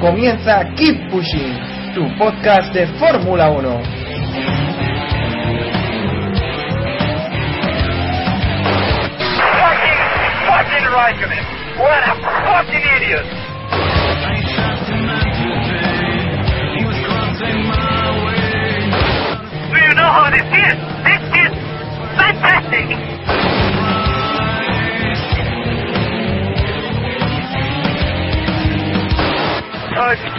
Comienza Keep Pushing, tu podcast de Fórmula 1. Fucking, fucking Raikkonen. What a fucking idiot. Do you know how this is? This is fantastic.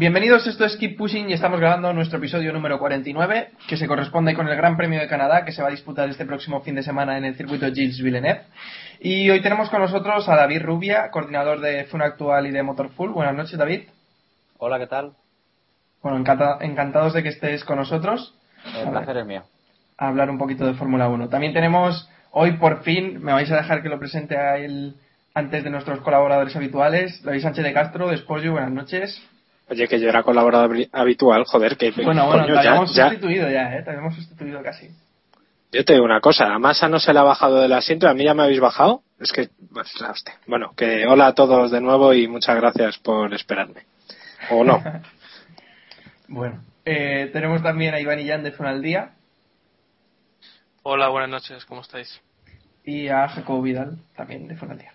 Bienvenidos, esto es Keep Pushing y estamos grabando nuestro episodio número 49, que se corresponde con el Gran Premio de Canadá, que se va a disputar este próximo fin de semana en el circuito Gilles Villeneuve. Y hoy tenemos con nosotros a David Rubia, coordinador de Fun Actual y de Motorful. Buenas noches, David. Hola, ¿qué tal? Bueno, encanta- encantados de que estés con nosotros El placer es mío. a hablar un poquito de Fórmula 1. También tenemos hoy, por fin, me vais a dejar que lo presente a él antes de nuestros colaboradores habituales, David Sánchez de Castro, de Spojo. Buenas noches. Oye, que yo era colaborador habitual, joder, que Bueno, bueno, coño, te ya, habíamos ya. sustituido ya, ¿eh? Te habíamos sustituido casi. Yo te digo una cosa, a Massa no se le ha bajado del asiento, a mí ya me habéis bajado. Es que, pues, la hostia. Bueno, que hola a todos de nuevo y muchas gracias por esperarme. O no. Bueno, eh, tenemos también a Iván y Jan de Zona al Día Hola, buenas noches, ¿cómo estáis? y a Jacobo Vidal también de Zona al Día.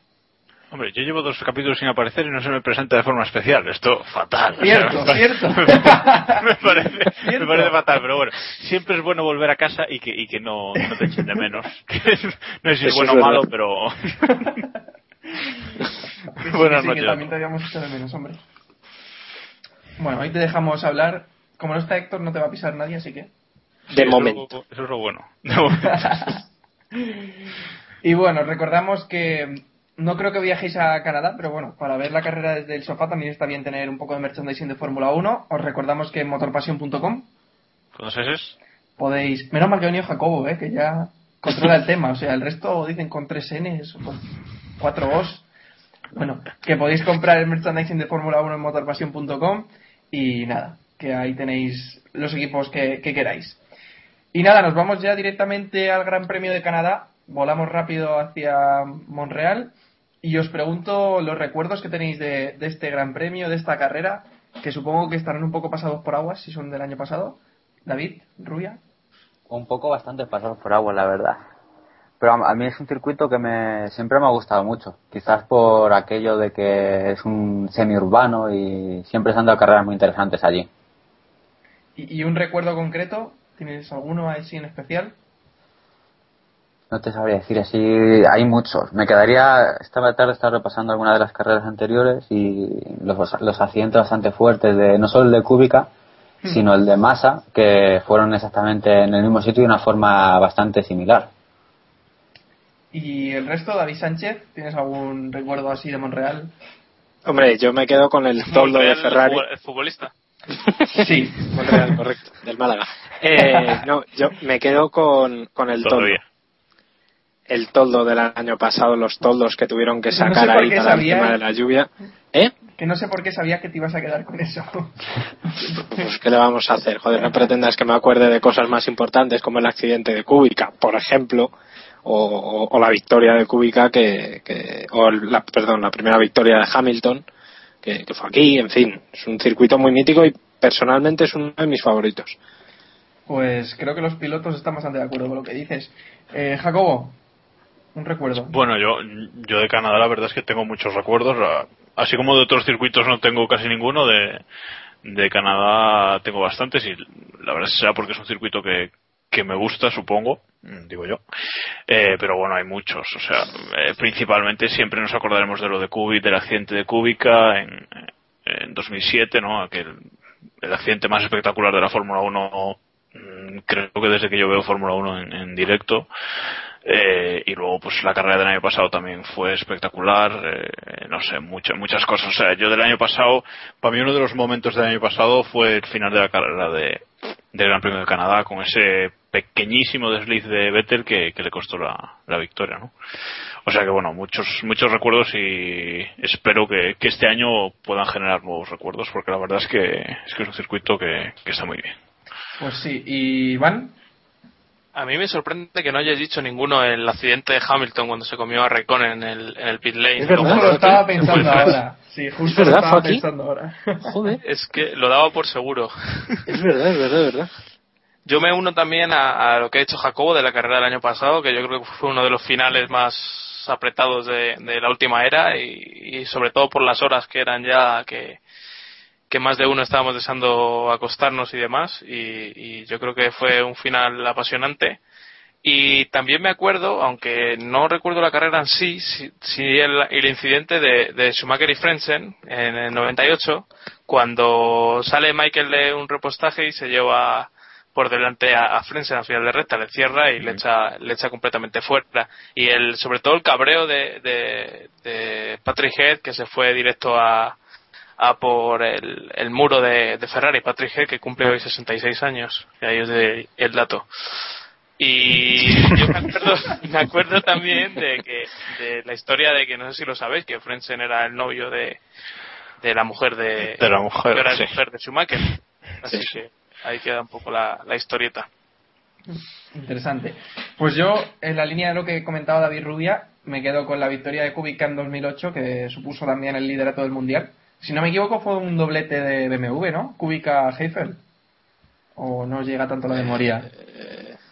Hombre, yo llevo dos capítulos sin aparecer y no se me presenta de forma especial. Esto fatal. Cierto, O sea, cierto. me, parece, me Cierto. parece fatal, pero bueno, siempre es bueno volver a casa y que, y que no, no te echen de menos. no sé si es bueno o malo, pero... Sí, Buenas sí, noches. que también te habíamos hecho de menos, hombre. Bueno, hoy te dejamos hablar. Como no está Héctor, no te va a pisar nadie, así que. De Eso- momento. Eso es lo bueno. De momento. Y bueno, recordamos que no creo que viajéis a Canadá, pero bueno, para ver la carrera desde el sofá también está bien tener un poco de merchandising de Fórmula 1. Os recordamos que en motorpasión.com es... podéis. Menos mal que ha venido Jacobo, ¿eh? que ya controla el tema. O sea, el resto dicen con tres Ns o con cuatro Os. Bueno, que podéis comprar el merchandising de Fórmula 1 en motorpasión.com y nada, que ahí tenéis los equipos que, que queráis. Y nada, nos vamos ya directamente al Gran Premio de Canadá. Volamos rápido hacia Montreal y os pregunto los recuerdos que tenéis de, de este Gran Premio, de esta carrera, que supongo que estarán un poco pasados por aguas si son del año pasado. David, Rubia. Un poco bastante pasado por agua, la verdad. Pero a, a mí es un circuito que me siempre me ha gustado mucho. Quizás por aquello de que es un semiurbano y siempre se han dado carreras muy interesantes allí. ¿Y, y un recuerdo concreto? ¿Tienes alguno así en especial? No te sabría decir así, hay muchos. Me quedaría esta tarde estar repasando algunas de las carreras anteriores y los, los accidentes bastante fuertes de no solo el de Kubica, sino el de Massa, que fueron exactamente en el mismo sitio y de una forma bastante similar. ¿Y el resto, David Sánchez? ¿Tienes algún recuerdo así de Monreal? Hombre, yo me quedo con el toldo de Ferrari. el futbolista. Sí. Monreal, correcto, del Málaga. Eh, no, yo me quedo con, con el toldo. Todavía. El toldo del año pasado, los toldos que tuvieron que No sé sacar ahí para el sabía. tema de la lluvia. ¿Eh? Que no sé por qué sabía que te ibas a quedar con eso. Pues, ¿qué le vamos a hacer? Joder, no pretendas que me acuerde de cosas más importantes como el accidente de Kubica, por ejemplo, o, o- o la victoria de que, que- o la, perdón, la primera victoria de Hamilton, que, que fue aquí, en fin, es un circuito muy mítico y personalmente es uno de mis favoritos. Pues creo que los pilotos están bastante de acuerdo con lo que dices. Eh, Jacobo, un recuerdo. Bueno, yo, yo de Canadá la verdad es que tengo muchos recuerdos. ah, Así como de otros circuitos no tengo casi ninguno, de, de Canadá tengo bastantes y la verdad será porque es un circuito que, que me gusta, supongo, mm, digo yo. Eh, pero bueno, hay muchos. O sea, eh, principalmente siempre nos acordaremos de lo de Kubic, del accidente de Kubica en, en 2007, ¿no? Aquel, el accidente más espectacular de la Fórmula 1 mm, creo que desde que yo veo Fórmula 1 en, en directo eh, y luego pues la carrera del año pasado también fue espectacular eh, no sé muchas muchas cosas. O sea yo del año pasado para mí uno de los momentos del año pasado fue el final de la carrera de del Gran Premio de Canadá con ese pequeñísimo desliz de Vettel que, le costó la, la victoria no o sea que bueno muchos muchos recuerdos y espero que, que este año puedan generar nuevos recuerdos porque la verdad es que es que es un circuito que, que está muy bien. Pues sí, y Iván, A mí me sorprende que no hayáis dicho ninguno el accidente de Hamilton cuando se comió a Raikkonen en el, en el pit lane. Es verdad, justo lo estaba pensando ahora. Sí, justo ¿Es verdad, lo estaba pensando ahora. Joder, Es que lo daba por seguro. es verdad, es verdad, es verdad. Yo me uno también a, a lo que ha hecho Jacobo de la carrera del año pasado, que yo creo que fue uno de los finales más apretados de, de la última era y, y sobre todo por las horas que eran ya que, que más de uno estábamos deseando acostarnos y demás y, y yo creo que fue un final apasionante y también me acuerdo, aunque no recuerdo la carrera en sí, sí, sí el, el incidente de, de Schumacher y Frentzen en el 98, cuando sale Michael de un repostaje y se lleva por delante a, a al final de recta, le cierra y le echa, le echa completamente fuera. Y el, sobre todo el cabreo de, de, de Patrick Head, que se fue directo a, a por el, el muro de, de Ferrari, Patrick Head, que cumple hoy 66 años, y ahí os doy el dato. Y yo me acuerdo, me acuerdo también de que de la historia de que no sé si lo sabéis que Frentzen era el novio de, de la mujer de De la mujer, que era sí. mujer de Schumacher así que ahí queda un poco la, la historieta Interesante. Pues yo, en la línea de lo que comentaba David Rubia, me quedo con la victoria de Kubica en 2008, que supuso también el liderato del mundial. Si no me equivoco, fue un doblete de BMW, ¿no? Kubica Heifel. ¿O no llega tanto la memoria?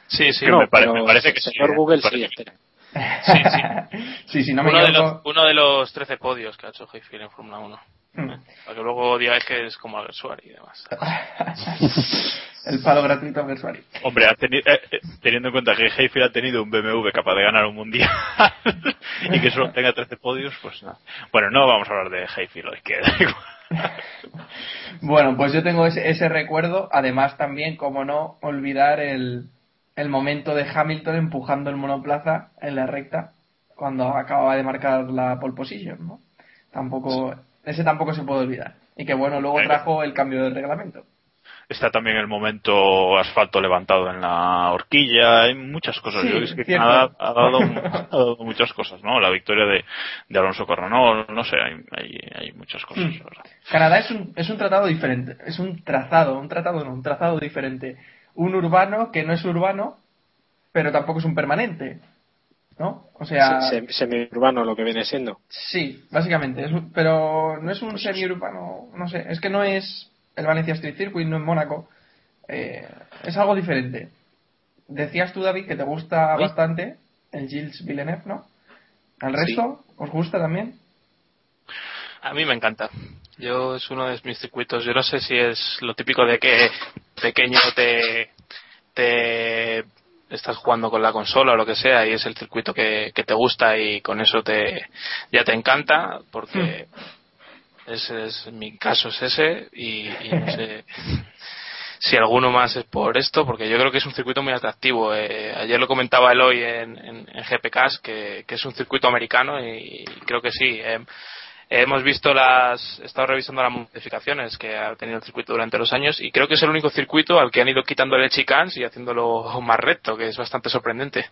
sí sí Que me pare- me parece que señor sí, Google me parece sí, que espera. sí, sí. sí, si no me uno, de los, equivoco. uno de los 13 podios que ha hecho Heifel en Fórmula 1 Hmm. para que luego digáis que es como Albert Suárez y demás el palo gratuito a Mersuari. Hombre, ha teni- eh, eh, teniendo en cuenta que Heifel ha tenido un BMW capaz de ganar un mundial y que solo tenga 13 podios, pues nada. Bueno, no vamos a hablar de Heifel hoy, que da igual. Bueno, pues yo tengo ese, ese recuerdo. Además, también, como no, olvidar el, el momento de Hamilton empujando el monoplaza en la recta cuando acababa de marcar la pole position, ¿no? Tampoco, ese tampoco se puede olvidar. Y que bueno, luego trajo el cambio del reglamento. Está también el momento asfalto levantado en la horquilla, hay muchas cosas. Sí, Yo es que ha dado, ha dado muchas cosas, ¿no? La victoria de, de Alonso Carronol, no sé, hay, hay, hay muchas cosas, Mm. la. Canadá es un, es un tratado diferente, es un trazado, un tratado no, un trazado diferente. Un urbano que no es urbano, pero tampoco es un permanente, ¿no? O sea, Se- se- semiurbano lo que viene siendo. sí, básicamente, es un- pero no es un semi-urbano, no sé, es que no es el Valencia Street Circuit, no es Mónaco, eh, es algo diferente. Decías tú, David, que te gusta ¿Sí? bastante el Gilles Villeneuve, ¿no? ¿Al resto os gusta también? A mí me encanta. Yo es uno de mis circuitos. Yo no sé si es lo típico de que pequeño te, te estás jugando con la consola o lo que sea y es el circuito que, que te gusta y con eso te ya te encanta porque ese es mi caso es ese y, no sé si alguno más es por esto porque yo creo que es un circuito muy atractivo Eh, ayer lo comentaba Eloy en, en, en GPKs que, que es un circuito americano y, creo que sí Eh, Hemos visto las, he estado revisando las modificaciones que ha tenido el circuito durante los años y creo que es el único circuito al que han ido quitándole chicans y haciéndolo más recto, que es bastante sorprendente.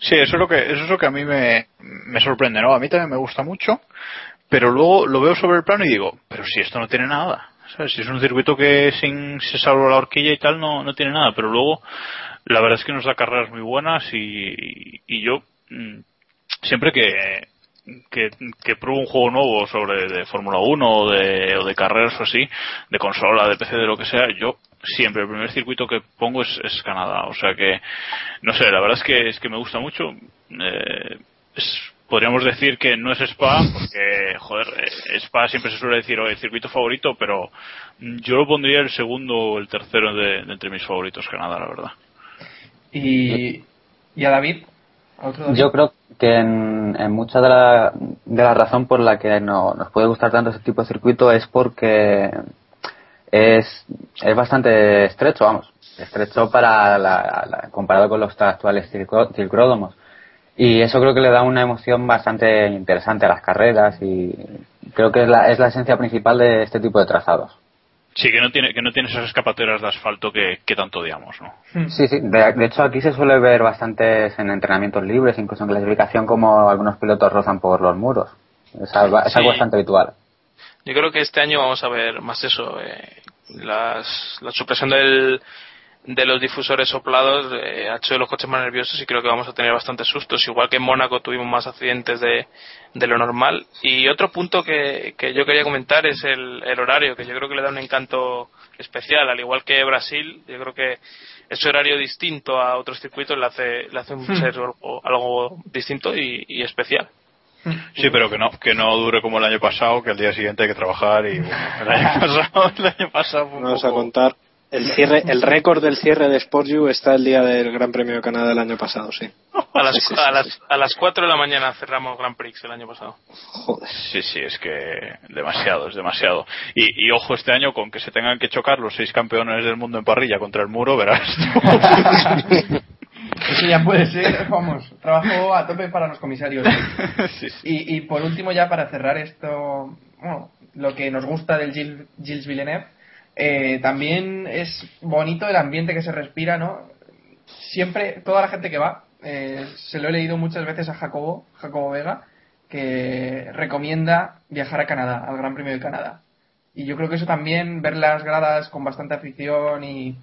Sí, eso es lo que, eso es lo que a mí me, me sorprende, ¿no? A mí también me gusta mucho, pero luego lo veo sobre el plano y digo, pero si esto no tiene nada. Si es un circuito que sin se salvo la horquilla y tal no, no tiene nada, pero luego la verdad es que nos da carreras muy buenas y, y yo mm, siempre que, que, que pruebo un juego nuevo sobre de Fórmula 1 o de, o de carreras o así, de consola, de PC, de lo que sea, yo siempre el primer circuito que pongo es, es Canadá. O sea que, no sé, la verdad es que, es que me gusta mucho. Eh, es- podríamos decir que no es Spa, porque, joder, eh, Spa siempre se suele decir, "Oye, el circuito favorito, pero yo lo pondría el segundo o el tercero de, de entre mis favoritos, Canadá, la verdad. Y, y a David, ¿A otro David? Yo creo que en, en mucha de la, de la razón por la que no, nos puede gustar tanto ese tipo de circuito es porque es, es bastante estrecho, vamos, estrecho para la, la- comparado con los actuales circo-. Y eso creo que le da una emoción bastante interesante a las carreras y creo que es la, es la esencia principal de este tipo de trazados. Sí, que no tiene, que no tiene esas escapateras de asfalto que, que tanto odiamos, ¿no? Sí, sí. De, de hecho, aquí se suele ver bastantes en entrenamientos libres, incluso en clasificación, como algunos pilotos rozan por los muros. Es algo, es algo Sí. bastante habitual. Yo creo que este año vamos a ver más eso. eh, las, la supresión del, de los difusores soplados eh, ha hecho de los coches más nerviosos y creo que vamos a tener bastantes sustos. Igual que en Mónaco tuvimos más accidentes de, de lo normal. Y otro punto que, que yo quería comentar es el, el horario, que yo creo que le da un encanto especial. Al igual que Brasil, yo creo que ese horario distinto a otros circuitos le hace, le hace un Hmm. ser algo, algo distinto y, y especial. Sí, pero que no, que no dure como el año pasado, que al día siguiente hay que trabajar y bueno, el año pasado, el año pasado fue un Vamos a contar. El cierre, el récord del cierre de Sportju está el día del Gran Premio de Canadá del año pasado, sí. A las, Sí, sí, a sí, las, sí. a las 4 de la mañana cerramos Grand Prix el año pasado. Joder. Sí, sí, es que demasiado, es demasiado. Y, y ojo este año con que se tengan que chocar los seis campeones del mundo en parrilla contra el muro, verás. Eso ya puede ser, vamos, trabajo a tope para los comisarios. Sí, sí. Y, y por último, ya para cerrar esto, bueno, lo que nos gusta del Gilles, Gilles Villeneuve, eh, también es bonito el ambiente que se respira, ¿no? Siempre, toda la gente que va, eh, se lo he leído muchas veces a Jacobo, Jacobo Vega, que recomienda viajar a Canadá, al Gran Premio de Canadá. Y yo creo que eso también, ver las gradas con bastante afición y,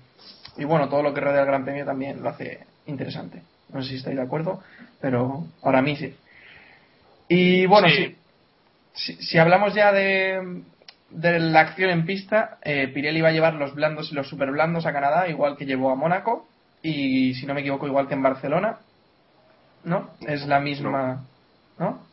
y bueno, todo lo que rodea el Gran Premio también lo hace interesante. No sé si estáis de acuerdo, pero para mí sí. Y bueno, Sí. si, si, si hablamos ya de, de la acción en pista, eh, Pirelli va a llevar los blandos y los super blandos a Canadá, igual que llevó a Mónaco, y si no me equivoco, igual que en Barcelona. ¿No? Es la misma. ¿No?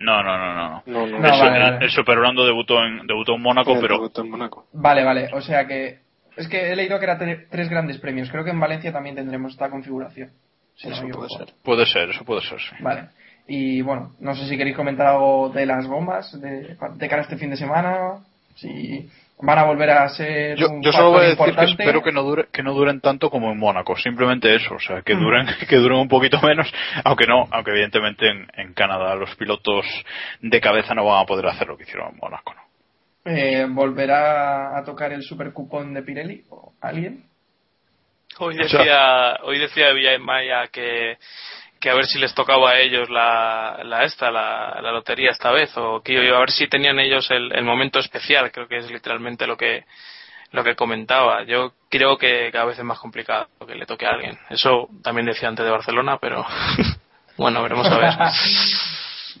No, no, no, no. no. No, no, No, el, vale, el- vale. el Super Orlando debutó en, debutó en Mónaco, pero debut en Mónaco. Vale, vale. O sea que. Es que he leído que eran tre- tres grandes premios. Creo que en Valencia también tendremos esta configuración. si Eso puede ser. puede ser, eso puede ser, sí. Vale. Y bueno, no sé si queréis comentar algo de las bombas de, de cara a este fin de semana. Si van a volver a ser. Yo, un yo solo voy a decir que importante. espero que no, dure, que no duren tanto como en Mónaco, simplemente eso, o sea, que Mm. duren, que duren un poquito menos, aunque no, aunque evidentemente en, en Canadá los pilotos de cabeza no van a poder hacer lo que hicieron en Mónaco, ¿no? Eh, ¿Volverá a tocar el super cupón de Pirelli? ¿O alguien? Hoy decía, hoy decía Villamaya que, que a ver si les tocaba a ellos la, la esta, la, lotería esta vez, o que a ver si tenían ellos el, el momento especial, creo que es literalmente lo que lo que comentaba. Yo creo que cada vez es más complicado que le toque a alguien. Eso también decía antes de Barcelona, pero bueno, veremos a ver.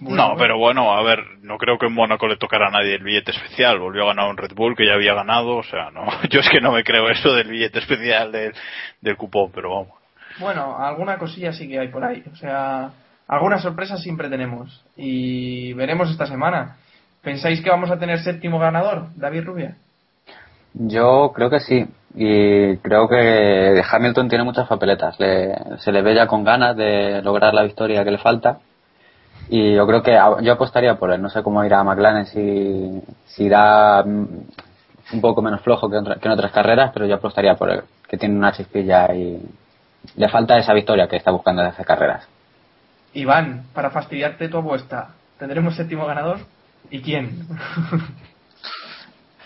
no, pero bueno, a ver, no creo que en Mónaco le tocara a nadie el billete especial, volvió a ganar un Red Bull que ya había ganado, o sea, no, yo es que no me creo eso del billete especial del, del cupón, pero vamos. Bueno, alguna cosilla sí que hay por ahí. O sea, algunas sorpresas siempre tenemos. Y veremos esta semana. ¿Pensáis que vamos a tener séptimo ganador, David Rubia? Yo creo que sí. Y creo que Hamilton tiene muchas papeletas. Le- se le ve ya con ganas de lograr la victoria que le falta. Y yo creo que a- yo apostaría por él. No sé cómo irá McLaren, si, si irá mm, un poco menos flojo que en otras carreras, pero yo apostaría por él. Que tiene una chispilla y le falta esa victoria que está buscando desde hace carreras. Iván, para fastidiarte tu apuesta, ¿tendremos séptimo ganador? ¿Y quién?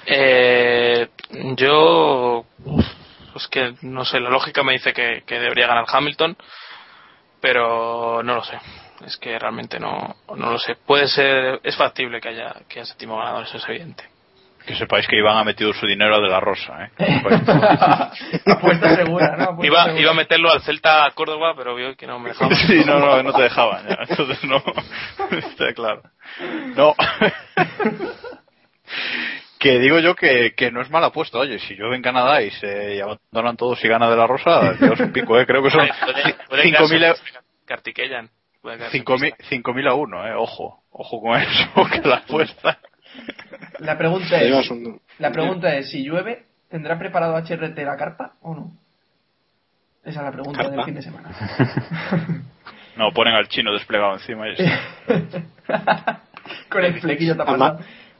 Eh, yo, pues que no sé, la lógica me dice que, que debería ganar Hamilton, pero no lo sé. Es que realmente no, no lo sé. Puede ser, es factible que haya, que haya séptimo ganador, eso es evidente. Que sepáis que Iván ha metido su dinero a de la Rosa, ¿eh? Apuesta segura, ¿no? Apuesta Iba, segura. iba a meterlo al Celta Córdoba, pero vio que no me dejaba. Sí, no, no, no te dejaban ya. Entonces no. Está claro. No. que digo yo que, que no es mala apuesta. Oye, si llueve en Canadá y se y abandonan todos y gana de la Rosa, yo os pico, ¿eh? Creo que son Puede- puede 5.000 quedarse e- Kartikeyan. Puede quedarse 5.000 5.000 a 1, ¿eh? Ojo, ojo con eso, que la apuesta. La pregunta es, la pregunta es, si llueve, ¿tendrá preparado HRT la carpa o no? Esa es la pregunta ¿Carpa? del fin de semana. No, ponen al chino desplegado encima y. Con el flequillo tapado. Ama-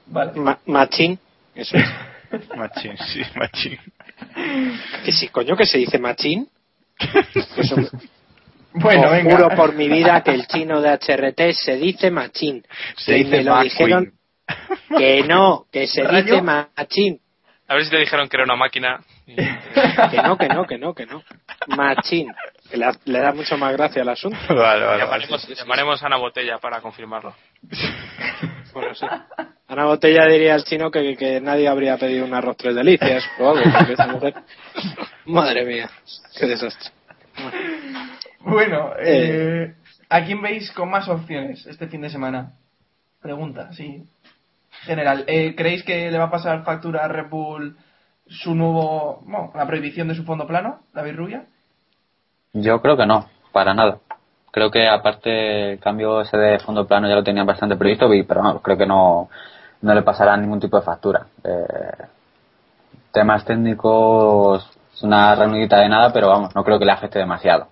Vale. Ma- machín. Eso es. Machín, sí, machín. Que sí, coño, que se dice machín. Eso, Bueno, os venga. juro por mi vida que el chino de HRT se dice machín. Se Y dice me lo dijeron que no, que se ¿Rayo? dice machín. A ver si te dijeron que era una máquina. Que no, que no, que no, que no. Machín. Que le, le da mucho más gracia al asunto. Vale, vale. Llamaremos, llamaremos a Ana Botella para confirmarlo. Bueno, sí. Ana Botella diría al chino que, que nadie habría pedido un arroz tres delicias o algo, porque esta mujer... Madre mía, qué desastre. Bueno, eh, ¿a quién veis con más opciones este fin de semana? Pregunta, sí. General, eh, ¿creéis que le va a pasar factura a Red Bull su nuevo, bueno, la prohibición de su fondo plano, David Rubia? Yo creo que no, para nada. Creo que aparte el cambio ese de fondo plano ya lo tenían bastante previsto, pero no, creo que no, no le pasará ningún tipo de factura. Eh, temas técnicos, es una reunidita de nada, pero vamos, no creo que le afecte demasiado.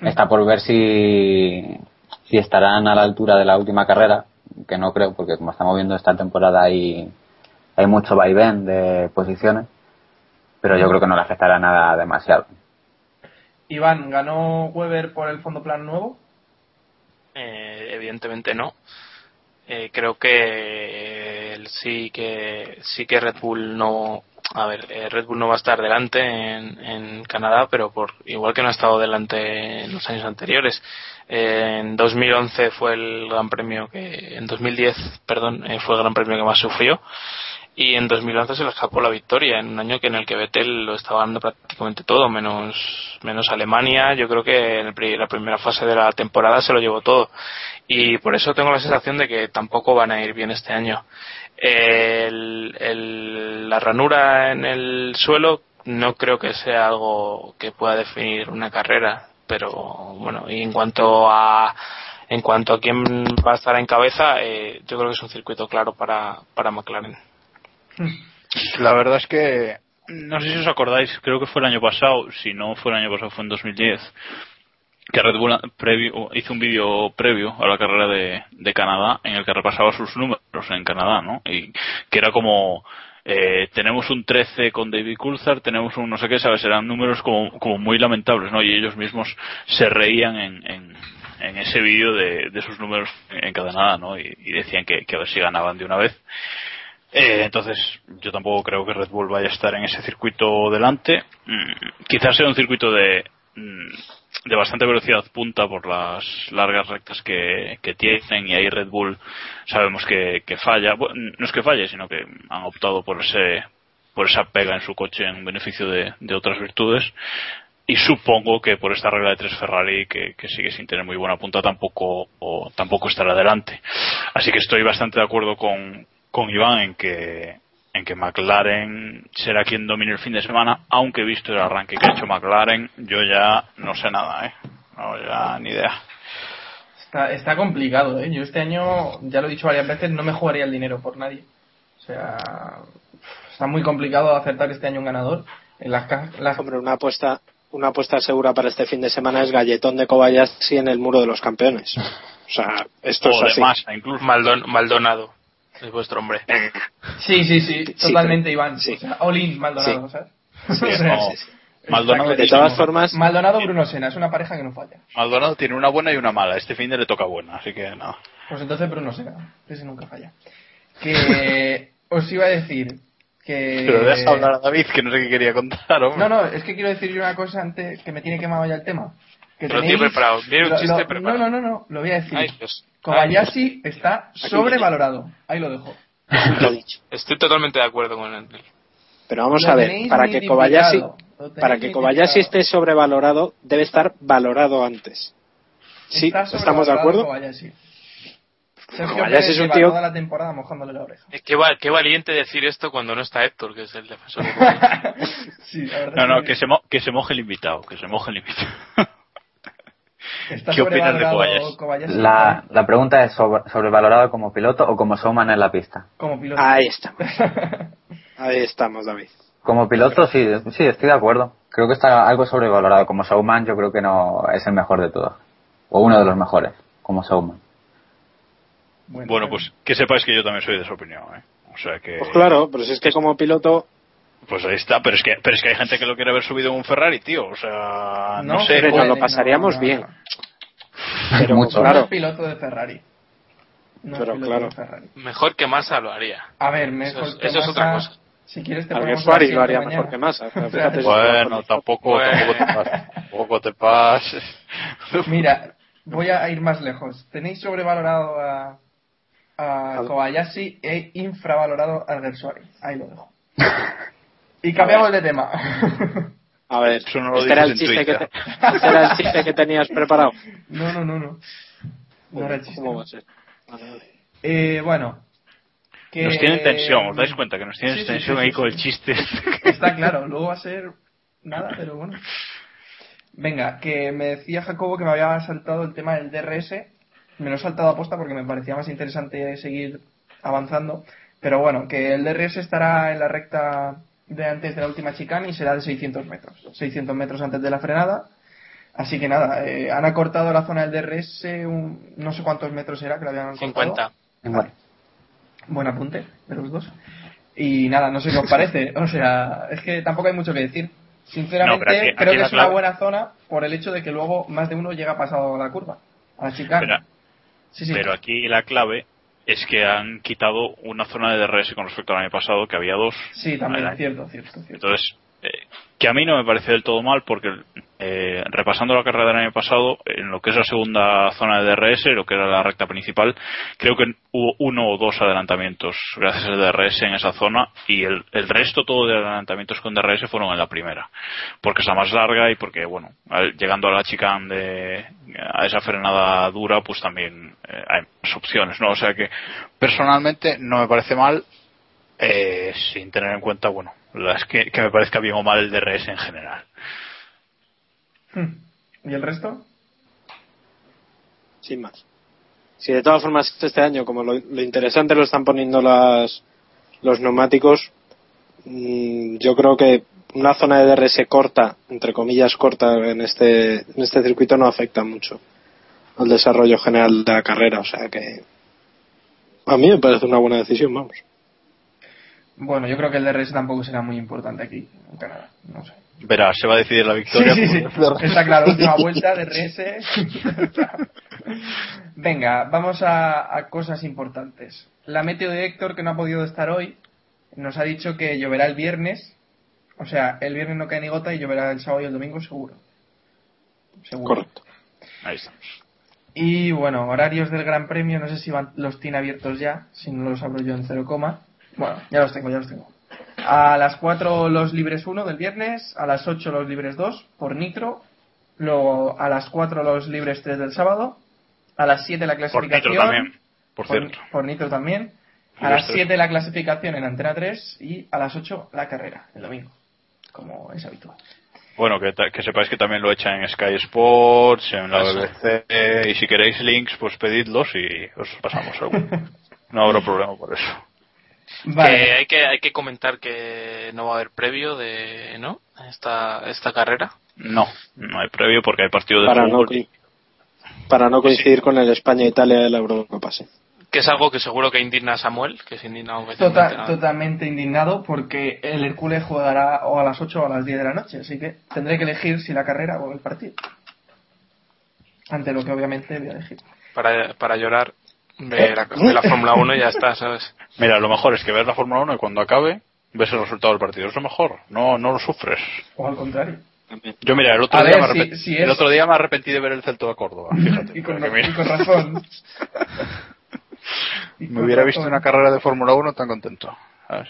Está por ver si, si estarán a la altura de la última carrera, que no creo, porque como estamos viendo esta temporada hay, hay mucho vaivén de posiciones, pero yo creo que no le afectará nada demasiado. Iván, ¿ganó Weber por el fondo plano nuevo? Eh, evidentemente no. Eh, creo que él sí que sí que Red Bull no a ver eh, Red Bull no va a estar delante en, en Canadá pero por igual que no ha estado delante en los años anteriores Eh, en 2011 fue el gran premio que en 2010 perdón eh, fue el gran premio que más sufrió. Y en 2011 se le escapó la victoria en un año que en el que Vettel lo estaba dando prácticamente todo menos menos Alemania. Yo creo que en la primera fase de la temporada se lo llevó todo. Y por eso tengo la sensación de que tampoco van a ir bien este año. La ranura en el suelo no creo que sea algo que pueda definir una carrera pero bueno y en cuanto a en cuanto a quién va a estar en cabeza eh, yo creo que es un circuito claro para para McLaren La verdad es que no sé si os acordáis, creo que fue el año pasado, si no fue el año pasado fue en 2010, que Red Bull previo- hizo un vídeo previo a la carrera de, de Canadá en el que repasaba sus números en Canadá, ¿no? Y que era como eh, tenemos un 13 con David Coulthard, tenemos un no sé qué, sabes, eran números como, muy lamentables, ¿no? Y ellos mismos se reían en, en, ese vídeo de, de sus números en Canadá, ¿no? Y, y decían que, que a ver si ganaban de una vez. Eh, entonces, yo tampoco creo que Red Bull vaya a estar en ese circuito delante. Mm, quizás sea un circuito de, mm, de bastante velocidad punta por las largas rectas que, que tienen y ahí Red Bull sabemos que, que falla. Bueno, no es que falle, sino que han optado por ese por esa pega en su coche en beneficio de, de otras virtudes. Y supongo que por esta regla de tres Ferrari, que, que sigue sin tener muy buena punta, tampoco, o, tampoco estará adelante. Así que estoy bastante de acuerdo con, con Iván en que, en que McLaren será quien domine el fin de semana, aunque visto el arranque que ha hecho McLaren, yo ya no sé nada, ¿eh? No, ya ni idea. Está, está complicado, ¿eh? Yo este año, ya lo he dicho varias veces, no me jugaría el dinero por nadie. O sea, está muy complicado acertar este año un ganador. En las, las- Hombre, una apuesta, una apuesta segura para este fin de semana es galletón de Kobayashi en el muro de los campeones. O sea, esto O es de así. masa, incluso. Maldon- Maldonado. Es vuestro hombre. Sí, sí, sí, totalmente, pero- Iván. sí. O sea, all in Maldonado, Sí. ¿sabes? Sí, O sea, no. sí, sí. Maldonado De tiene- todas formas, Maldonado Bruno Sena, es una pareja que no falla. Maldonado tiene una buena y una mala. Este fin de le toca buena, así que no. Pues entonces Bruno Sena, ese nunca falla. Que os iba a decir que... Pero deja hablar a David, que no sé qué quería contar, hombre. No, no, es que quiero decir yo una cosa antes que me tiene quemado ya el tema. Que Lo tiene preparado, tiene un lo- chiste lo- preparado. No, no, no, no, lo voy a decir. Ay, Dios. Kobayashi está sobrevalorado. Ahí lo dejo. lo he dicho. Estoy totalmente de acuerdo con él. Pero vamos Lo a ver, para que Kobayashi, para que Kobayashi esté sobrevalorado, debe estar valorado antes. Sí, ¿estamos de acuerdo? Kobayashi. Pérez es un tío- toda la temporada mojándole la oreja. Qué, va- qué valiente decir esto cuando no está Héctor, que es el defensor. de sí, la verdad No, no, que se, mo- que se moje el invitado, que se moje el invitado. Está ¿qué opinas de Kobayashi? Kobayashi La, la pregunta es sobre- sobrevalorado como piloto o como showman en la pista. como piloto. Ahí estamos. Ahí estamos, David. Como piloto sí, sí, estoy de acuerdo. Creo que está algo sobrevalorado. Como showman yo creo que no es el mejor de todos. O uno de los mejores, como showman. Bueno, pues que sepáis que yo también soy de esa opinión, ¿eh? O sea que... Pues claro, pero si es que como piloto, Pues ahí está, pero es que, pero es que hay gente que lo quiere haber subido en un Ferrari, tío. O sea, no, No, sé. pero puede, lo pasaríamos no, no, bien. Pero Mucho. No es claro, piloto de Ferrari. No Pero es piloto claro. Mejor que Massa lo haría. A ver, mejor Eso es- que eso es otra cosa. Si quieres te alguien ponemos Suárez lo haría mejor que. Massa. Bueno, tampoco, tampoco te pases. Tampoco te pases. Mira, voy a ir más lejos. Tenéis sobrevalorado a, a Kobayashi e infravalorado a Gersuari. Ahí lo dejo. Y cambiamos de tema. A ver, Eso no lo este era, el dices en chiste que te- Twitter. este era el chiste que tenías preparado. No, no, no, no. No era el chiste. ¿Cómo va a ser? Vale, vale. Eh, bueno. Que... Nos tienen tensión, ¿os dais cuenta? Que nos tienen Sí, sí, tensión sí, ahí sí, con sí. el chiste. Está claro, luego va a ser nada, pero bueno. Venga, que me decía Jacobo que me había saltado el tema del DRS. Me lo he saltado a posta porque me parecía más interesante seguir avanzando. Pero bueno, que el DRS estará en la recta de antes de la última chicane y será de 600 metros. 600 metros antes de la frenada. Así que nada, eh, han acortado la zona del DRS, un- no sé cuántos metros era que lo habían acortado. 50. Bueno, Buen apunte de los dos. Y nada, no sé qué os parece. O sea, es que tampoco hay mucho que decir. Sinceramente, No, pero aquí- creo que la es una buena zona por el hecho de que luego más de uno llega pasado la curva. A la chicane. Pero, sí, sí. pero aquí la clave es que han quitado una zona de DRS con respecto al año pasado, que había dos. Sí, también, cierto, cierto, cierto. Entonces, eh, que a mí no me parece del todo mal porque eh, repasando la carrera del año pasado, en lo que es la segunda zona de DRS, lo que era la recta principal, creo que hubo uno o dos adelantamientos gracias al DRS en esa zona y el, el resto todo de adelantamientos con DRS fueron en la primera, porque es la más larga y porque, bueno, llegando a la chicane de a esa frenada dura, pues también eh, hay más opciones, ¿no? O sea que personalmente no me parece mal eh, sin tener en cuenta, bueno, las que, que me parezca bien o mal el DRS en general. Hmm. ¿Y el resto? Sin más. Si de todas formas este año, como lo, lo interesante lo están poniendo las, los neumáticos, mm, yo creo que una zona de DRS corta, entre comillas corta, en este, en este circuito no afecta mucho al desarrollo general de la carrera. O sea que a mí me parece una buena decisión, vamos. Bueno, yo creo que el DRS tampoco será muy importante aquí, en Canadá. No sé. Verás, se va a decidir la victoria. sí, sí. por- Está claro, última vuelta, DRS. Venga, vamos a, a cosas importantes. La meteo de Héctor, que no ha podido estar hoy, nos ha dicho que lloverá el viernes. O sea, el viernes no cae ni gota y lloverá el sábado y el domingo seguro. Seguro. Correcto. Ahí estamos. Y bueno, horarios del Gran Premio, no sé si van- los tiene abiertos ya, si no los abro yo en cero coma. Bueno, ya los tengo, ya los tengo. A las 4 los libres 1 del viernes, a las 8 los libres 2 por Nitro, luego a las 4 los libres 3 del sábado, a las 7 la Por clasificación. Nitro también, por por, cierto. por Nitro también. A las tres. 7 la clasificación en Antena 3 y a las 8 la carrera, el domingo, como es habitual. Bueno, que, que sepáis que también lo echan en Sky Sports, en la. BBC, y si queréis links, pues pedidlos y os pasamos alguno. No habrá problema por eso. Que hay que hay que comentar que no va a haber previo de no esta esta carrera. No, no hay previo porque hay partido de Para no, fútbol. coi- para no coincidir con el España-Italia de la Eurocopa, sí. Que es algo que seguro que indigna a Samuel, que se indigna aunque Tota- totalmente indignado porque el Hércules jugará o a las 8 o a las 10 de la noche, así que tendré que elegir si la carrera o el partido. Ante lo que obviamente voy a elegir. para, para llorar de la, de la Fórmula 1 y ya está, ¿sabes? Mira, lo mejor es que ves la Fórmula 1 y cuando acabe ves el resultado del partido. Es lo mejor. No, no lo sufres. O al contrario. Yo mira, el otro, A día, ver, me si- arrepentí, si el es- otro día me arrepentí de ver el Celto de Córdoba. Fíjate. Y con, mira, y con razón. Y me con hubiera razón. visto una carrera de Fórmula 1 tan contento. ¿sabes?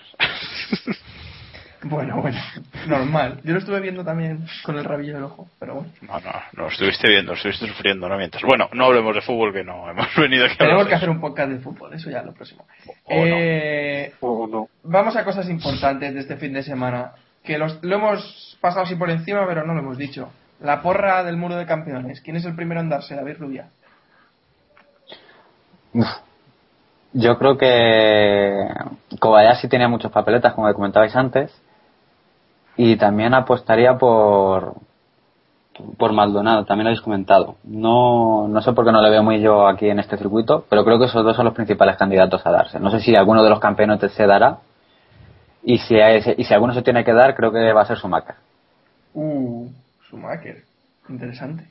Bueno, bueno, normal. Yo lo estuve viendo también con el rabillo del ojo, pero bueno. No, no, no, lo estuviste viendo, lo estuviste sufriendo, no mientras. Bueno, no hablemos de fútbol, que no, hemos venido aquí a Tenemos que hacer un podcast de fútbol, eso ya lo próximo. O Eh, O no. Vamos a cosas importantes de este fin de semana. Que los, lo hemos pasado así por encima, pero no lo hemos dicho. La porra del muro de campeones. ¿Quién es el primero en darse? David Rubia. Yo creo que Kobayashi tenía muchas papeletas, como comentabais antes, y también apostaría por por Maldonado, también lo habéis comentado. No, no sé por qué no le veo muy yo aquí en este circuito, pero creo que esos dos son los principales candidatos a darse. No sé si alguno de los campeones se dará, y si, hay- y si alguno se tiene que dar, creo que va a ser Schumacher. Uh, Schumacher. Interesante.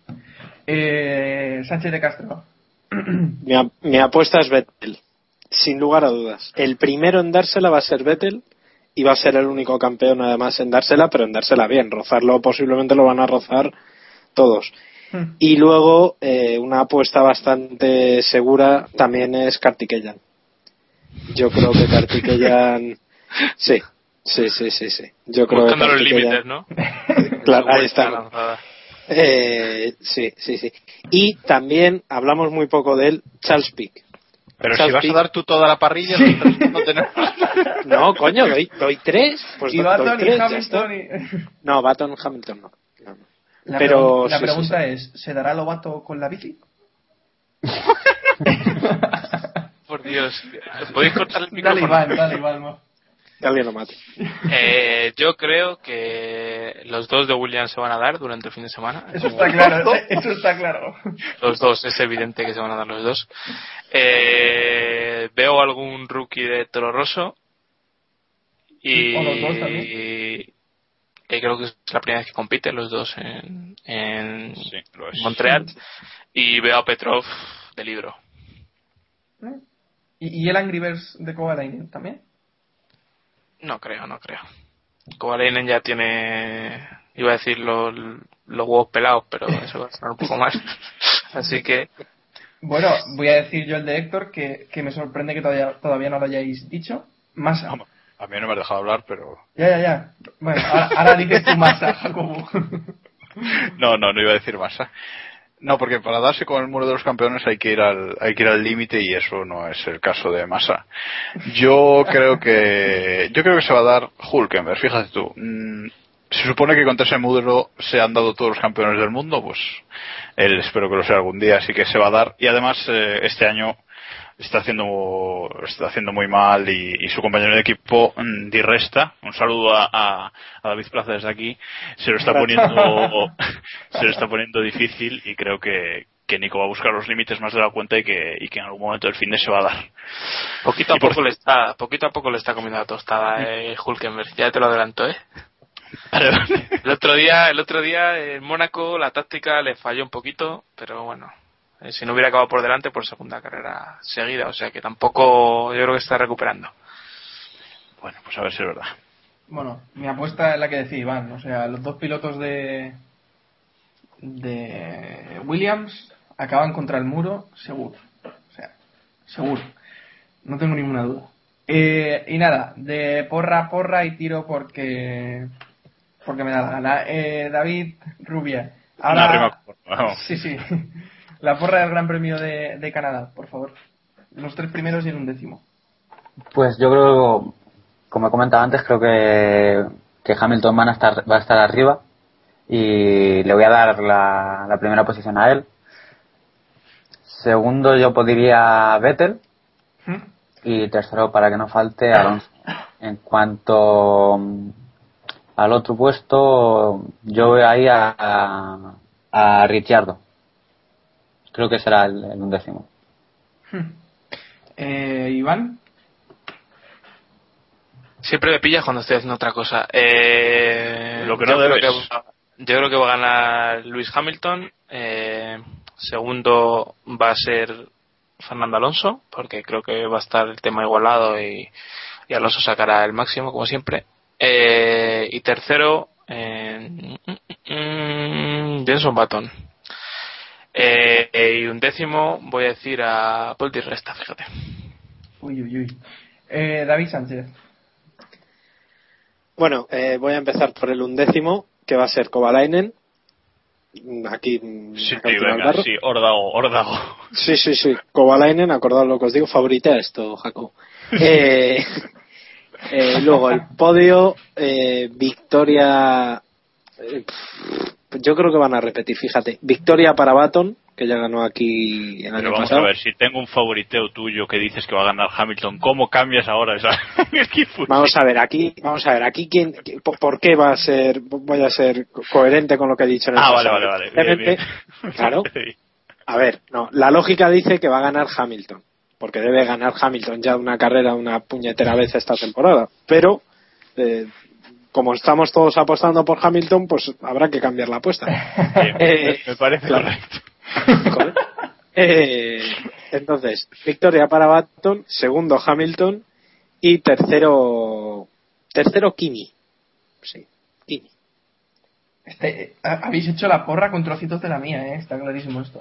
Eh, Sánchez de Castro. Mi, ap- mi apuesta es Vettel, sin lugar a dudas. El primero en dársela va a ser Vettel y va a ser el único campeón además en dársela, pero en dársela bien. Rozarlo posiblemente lo van a rozar todos. Hmm. Y luego eh, una apuesta bastante segura también es Kartikeyan. Yo creo que Kartikeyan sí, sí, sí, sí, sí. Yo creo que Buscando los límites, ¿no? Claro, ahí está. Eh, sí, sí, sí. Y también hablamos muy poco de él, Charles Pick. Pero si vas a dar tú toda la parrilla, nosotros no tenemos. No, coño, doy, doy tres. Pues y Baton doy y Hamilton. y- No, Baton Hamilton no. No, no. La, Pero la sí, pregunta sí. es: ¿se dará Lobato con la bici? Por Dios. ¿Podéis cortar el Dale, micrófono? Iván, dale, Iván. va. Que alguien lo mate. Eh, yo creo que los dos de Williams se van a dar durante el fin de semana. Eso está claro, eso está claro. Los dos, es evidente que se van a dar los dos. Eh, veo algún rookie de Toro Rosso. Y, O los dos también. y creo que es la primera vez que compiten los dos en, en Sí, lo es. Montreal. Y veo a Petrov de libro. ¿Y, y el Angry Birds de Kovalainen también? No creo, no creo. Kovalainen ya tiene, iba a decir los, los huevos pelados, pero eso va a sonar un poco más. Así que Bueno, voy a decir yo el de Héctor, que, que me sorprende que todavía, todavía no lo hayáis dicho. Massa. Vamos, A mí no me has dejado hablar, pero. Ya, ya, ya. Bueno, ahora, ahora dices tu masa, Jacobo. No, no, no iba a decir masa. No, porque para darse con el muro de los campeones hay que ir al hay que ir al límite y eso no es el caso de Massa. Yo creo que yo creo que se va a dar Hulkenberg, fíjate tú. Mm, Se supone que contra ese muro se han dado todos los campeones del mundo, pues él espero que lo sea algún día, así que se va a dar y además eh, este año está haciendo está haciendo muy mal y, y su compañero de equipo mm, Di Resta un saludo a, a- a David Plaza desde aquí se lo está poniendo se lo está poniendo difícil y creo que, que Nico va a buscar los límites más de la cuenta y que, y que en algún momento del fin de se va a dar poquito a por- poco le está, poquito a poco le está comiendo la tostada eh, Hulkenberg. Ya te lo adelanto, eh. El otro día, el otro día en Mónaco la táctica le falló un poquito, pero bueno, eh, si no hubiera acabado por delante por segunda carrera seguida, o sea que tampoco yo creo que está recuperando. bueno pues a ver si es verdad Bueno, mi apuesta es la que decía Iván. O sea, los dos pilotos de, de Williams acaban contra el muro, seguro. O sea, seguro. No tengo ninguna duda. Eh, y nada, de porra a porra y tiro porque porque me da la gana. Eh, David Rubia. Una rima Ahora, vamos. sí, sí. La porra del Gran Premio de, de Canadá, por favor. Los tres primeros y el undécimo. Pues yo creo, como he comentado antes, creo que, que Hamilton van a estar, va a estar arriba y le voy a dar la, la primera posición a él. Segundo yo podría Vettel ¿Mm? y tercero para que no falte Alonso. En cuanto al otro puesto, yo voy ahí a, a, a Ricciardo. Creo que será el, el undécimo. Eh, Iván. Siempre me pillas cuando estoy haciendo otra cosa. Eh, Lo que yo no creo debes. que va- yo creo que va a ganar Luis Hamilton. Eh, segundo va a ser Fernando Alonso, porque creo que va a estar el tema igualado y, y Alonso sacará el máximo, como siempre. Eh, y tercero, eh, mm, mm, Jenson Button. Eh, y un décimo voy a decir a Paul Di Resta, fíjate. Uy, uy, uy. Eh, David Sánchez. Bueno, eh, voy a empezar por el undécimo, que va a ser Kovalainen. Mm, Aquí. mm, Sí, venga, sí, Ordago, Ordago. Sí, sí, sí. Kovalainen, acordad lo que os digo, favorita esto, Jaco. Eh, eh, luego el podio, eh, Victoria. eh, yo creo que van a repetir, fíjate. Victoria para Baton, que ya ganó aquí el Pero año vamos pasado. a ver, si tengo un favoriteo tuyo que dices que va a ganar Hamilton, ¿cómo cambias ahora esa? Vamos a ver aquí, vamos a ver aquí quién, qui- por, qué va a ser, voy a ser co- coherente con lo que he dicho en el Ah, vale, pasado. vale, vale. Bien, Evidentemente, bien. Claro. A ver, no, la lógica dice que va a ganar Hamilton, porque debe ganar Hamilton ya una carrera una puñetera vez esta temporada. Pero, eh, como estamos todos apostando por Hamilton, pues habrá que cambiar la apuesta. Bien, Eh, me parece claro. correcto. Eh, entonces, victoria para Baton, segundo Hamilton y tercero, tercero Kimi. Sí, Kimi. Este, ha- habéis hecho la porra con trocitos de la mía, ¿eh? Está clarísimo esto.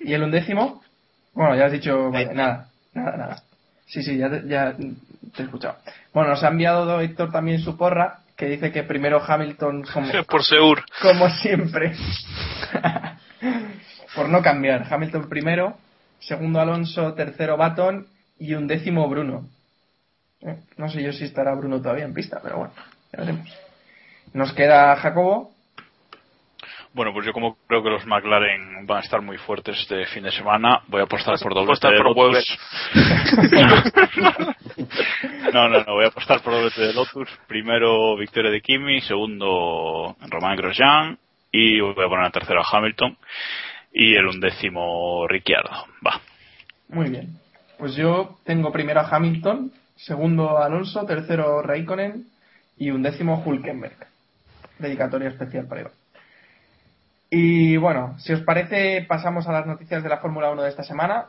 ¿Y el undécimo? Bueno, ya has dicho... Vale, nada, nada, nada. Sí, sí, ya te, ya te he escuchado. Bueno, nos ha enviado Héctor también su porra, que dice que primero Hamilton como, Por Seur. como siempre. Por no cambiar. Hamilton primero, segundo Alonso, tercero Baton y un décimo Bruno. Eh, No sé yo si estará Bruno todavía en pista, pero bueno, ya veremos. Nos queda Jacobo. Bueno, pues yo como creo que los McLaren van a estar muy fuertes este fin de semana, voy a apostar por doblete de Lotus. no, no, no, voy a apostar por doblete de Lotus. Primero victoria de Kimi, segundo Romain Grosjean y voy a poner a tercero a Hamilton y el undécimo Ricciardo. Va. Muy bien. Pues yo tengo primero a Hamilton, segundo a Alonso, tercero Raikkonen y un décimo Hulkenberg. Dedicatoria especial para Iván. Y bueno, si os parece, pasamos a las noticias de la Fórmula 1 de esta semana.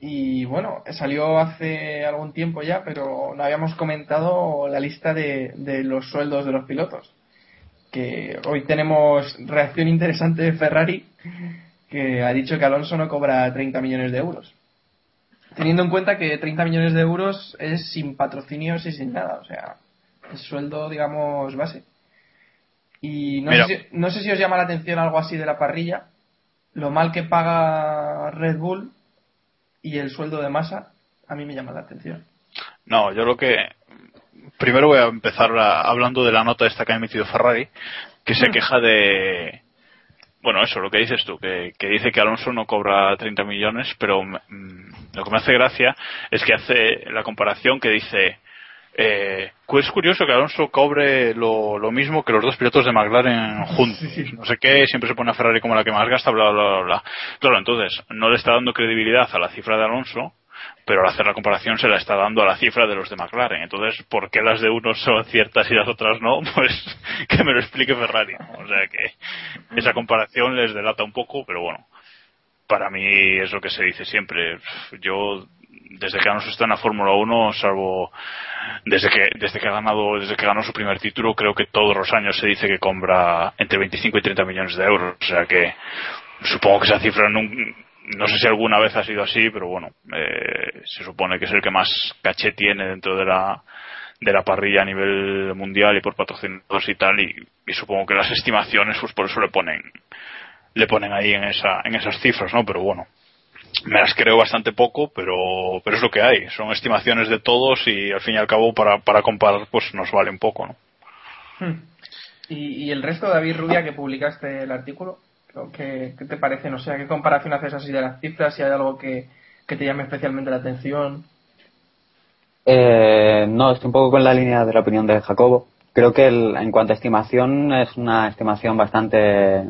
Y bueno, salió hace algún tiempo ya, pero no habíamos comentado la lista de, de los sueldos de los pilotos. Que hoy tenemos reacción interesante de Ferrari, que ha dicho que Alonso no cobra 30 millones de euros teniendo en cuenta que 30 millones de euros es sin patrocinios y sin nada, o sea, es sueldo, digamos, base. Y no sé, si, no sé si os llama la atención algo así de la parrilla, lo mal que paga Red Bull y el sueldo de masa, a mí me llama la atención. No, yo lo que. Primero voy a empezar a- hablando de la nota esta que ha emitido Ferrari, que se queja de. Bueno, eso, lo que dices tú, que, que dice que Alonso no cobra 30 millones, pero mm, lo que me hace gracia es que hace la comparación que dice. Eh, es curioso que Alonso cobre lo, lo mismo que los dos pilotos de McLaren juntos. No sé qué, siempre se pone a Ferrari como la que más gasta, bla, bla, bla, bla. Claro, entonces, no le está dando credibilidad a la cifra de Alonso, pero al hacer la comparación se la está dando a la cifra de los de McLaren. Entonces, ¿por qué las de unos son ciertas y las otras no? Pues que me lo explique Ferrari. O sea que esa comparación les delata un poco, pero bueno, para mí es lo que se dice siempre. Yo, desde que Alonso está en la Fórmula 1, salvo desde que, desde que ha ganado, desde que ganó su primer título, creo que todos los años se dice que compra entre 25 y 30 millones de euros. O sea que supongo que esa cifra no, no sé si alguna vez ha sido así, pero bueno, eh, se supone que es el que más caché tiene dentro de la de la parrilla a nivel mundial y por patrocinadores y tal y, y supongo que las estimaciones pues por eso le ponen le ponen ahí en esa en esas cifras no pero bueno me las creo bastante poco pero pero es lo que hay son estimaciones de todos y al fin y al cabo para para comparar pues nos vale un poco no Hmm. ¿Y, y el resto, David Rubia, que publicaste el artículo? ¿Qué, qué te parece? No sé, ¿qué comparación haces así de las cifras? Si hay algo que, que te llame especialmente la atención. Eh, no, estoy un poco con la línea de la opinión de Jacobo. Creo que el- en cuanto a estimación es una estimación bastante,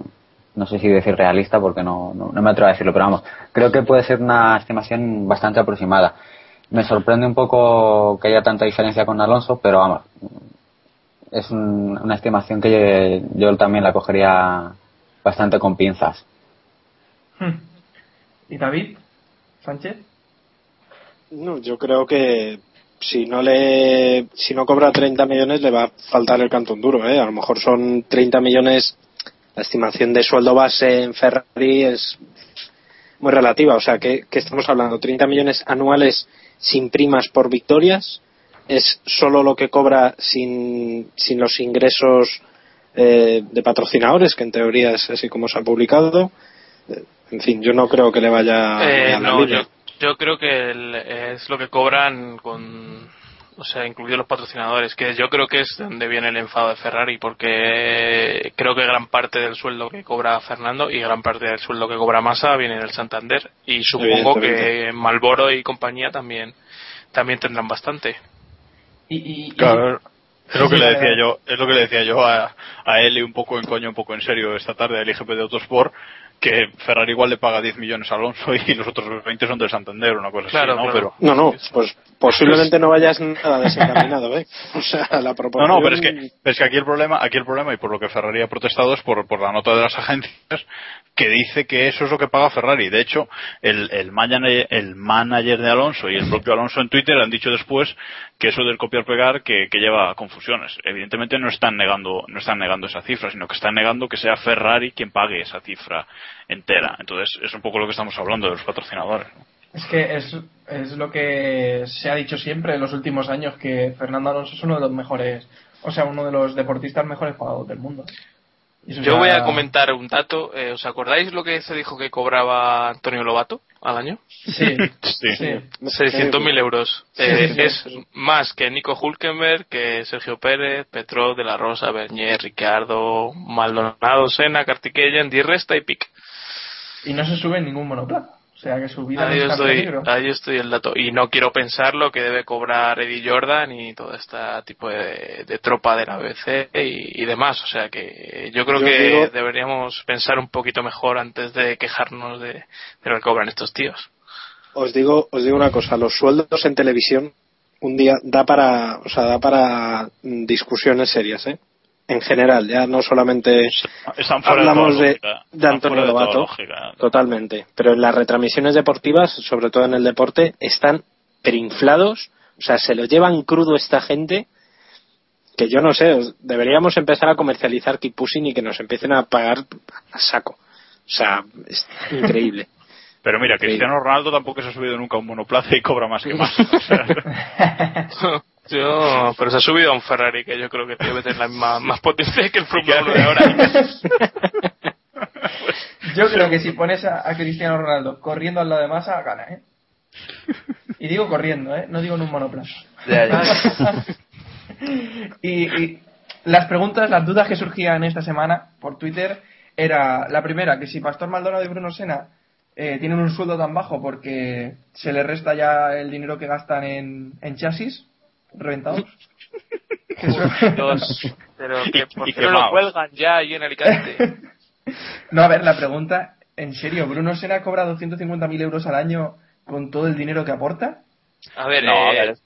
no sé si decir realista porque no, no, no me atrevo a decirlo, pero vamos, creo que puede ser una estimación bastante aproximada. Me sorprende un poco que haya tanta diferencia con Alonso, pero vamos, es un- una estimación que yo, yo también la cogería bastante con pinzas. Hmm. ¿Y David? ¿Sánchez? No, yo creo que si no le si no cobra 30 millones le va a faltar el cantón duro, ¿eh? A lo mejor son 30 millones la estimación de sueldo base en Ferrari es muy relativa, o sea, que, que estamos hablando 30 millones anuales sin primas por victorias es solo lo que cobra sin, sin los ingresos eh, de patrocinadores, que en teoría es así como se ha publicado. En fin, yo no creo que le vaya Eh, a la no, yo, yo creo que el- es lo que cobran con, o sea, incluidos los patrocinadores, que yo creo que es donde viene el enfado de Ferrari, porque creo que gran parte del sueldo que cobra Fernando y gran parte del sueldo que cobra Massa viene del Santander y supongo que Malboro y compañía también también tendrán bastante. Y, y- y- Claro, es lo que le decía vale. yo, es lo que le decía yo a, a él y un poco en coño, un poco en serio esta tarde al IGP de Autosport, que Ferrari igual le paga 10 millones a Alonso y los otros 20 son del Santander, una cosa Claro, así, ¿no? claro. Pero, No, no, pues posiblemente no vayas nada desencaminado, ¿eh? O sea, la no, proporción... no, pero es que, es que aquí el problema, aquí el problema y por lo que Ferrari ha protestado es por, por la nota de las agencias que dice que eso es lo que paga Ferrari. De hecho, el, el, manager, el manager de Alonso y el propio Alonso en Twitter han dicho después que eso del copiar-pegar que, que lleva a confusiones. Evidentemente no están negando, no están negando esa cifra, sino que están negando que sea Ferrari quien pague esa cifra entera. Entonces, es un poco lo que estamos hablando de los patrocinadores. ¿no? Es que es, es lo que se ha dicho siempre en los últimos años, que Fernando Alonso es uno de los mejores, o sea, uno de los deportistas mejores pagados del mundo. Yo ya- voy a comentar un dato. eh, ¿Os acordáis lo que se dijo que cobraba Antonio Lobato al año? Sí, Sí. sí. 600.000 euros. Sí, Eh, sí, sí. es más que Nico Hulkenberg, que Sergio Pérez, Petrov, De La Rosa, Bernier, Ricardo, Maldonado, Sena, Kartikeyan, Di Resta y Pic. Y no se sube en ningún monoplaza. O sea, que su vida Ahí no está en estoy, peligro. ahí estoy el dato. Y no quiero pensar lo que debe cobrar Eddie Jordan y todo este tipo de, de tropa de la BBC y, y demás. O sea que yo creo Yo que digo- deberíamos pensar un poquito mejor antes de quejarnos de, de lo que cobran estos tíos. Os digo, os digo una cosa, los sueldos en televisión un día da para, o sea, da para mm, discusiones serias, ¿eh? En general, ya no solamente Están fuera hablamos de, Antonio de Lobato, totalmente, pero en las retransmisiones deportivas, sobre todo en el deporte, están perinflados, o sea, se lo llevan crudo esta gente que yo no sé, os- deberíamos empezar a comercializar keep pushing y que nos empiecen a pagar a saco. O sea, es increíble. Pero mira, Cristiano Ronaldo tampoco se ha subido nunca a un monoplaza y cobra más que más. O sea, Yo, pero se ha subido a un Ferrari que yo creo que debe tener la misma más potencia que el Fórmula 1 de ahora. Yo creo que si pones a, a Cristiano Ronaldo corriendo al lado de Massa, gana, ¿eh? Y digo corriendo, ¿eh? No digo en un monoplaza. y, y las preguntas, las dudas que surgían esta semana por Twitter era la primera, que si Pastor Maldonado y Bruno Sena eh, tienen un sueldo tan bajo porque se les resta ya el dinero que gastan en, en chasis reventados. Pero que por y qué no lo cuelgan ya ahí en Alicante. No, a ver, la pregunta, en serio, ¿Bruno Sena cobra 250.000 euros al año con todo el dinero que aporta? A ver, No, a eh, ver.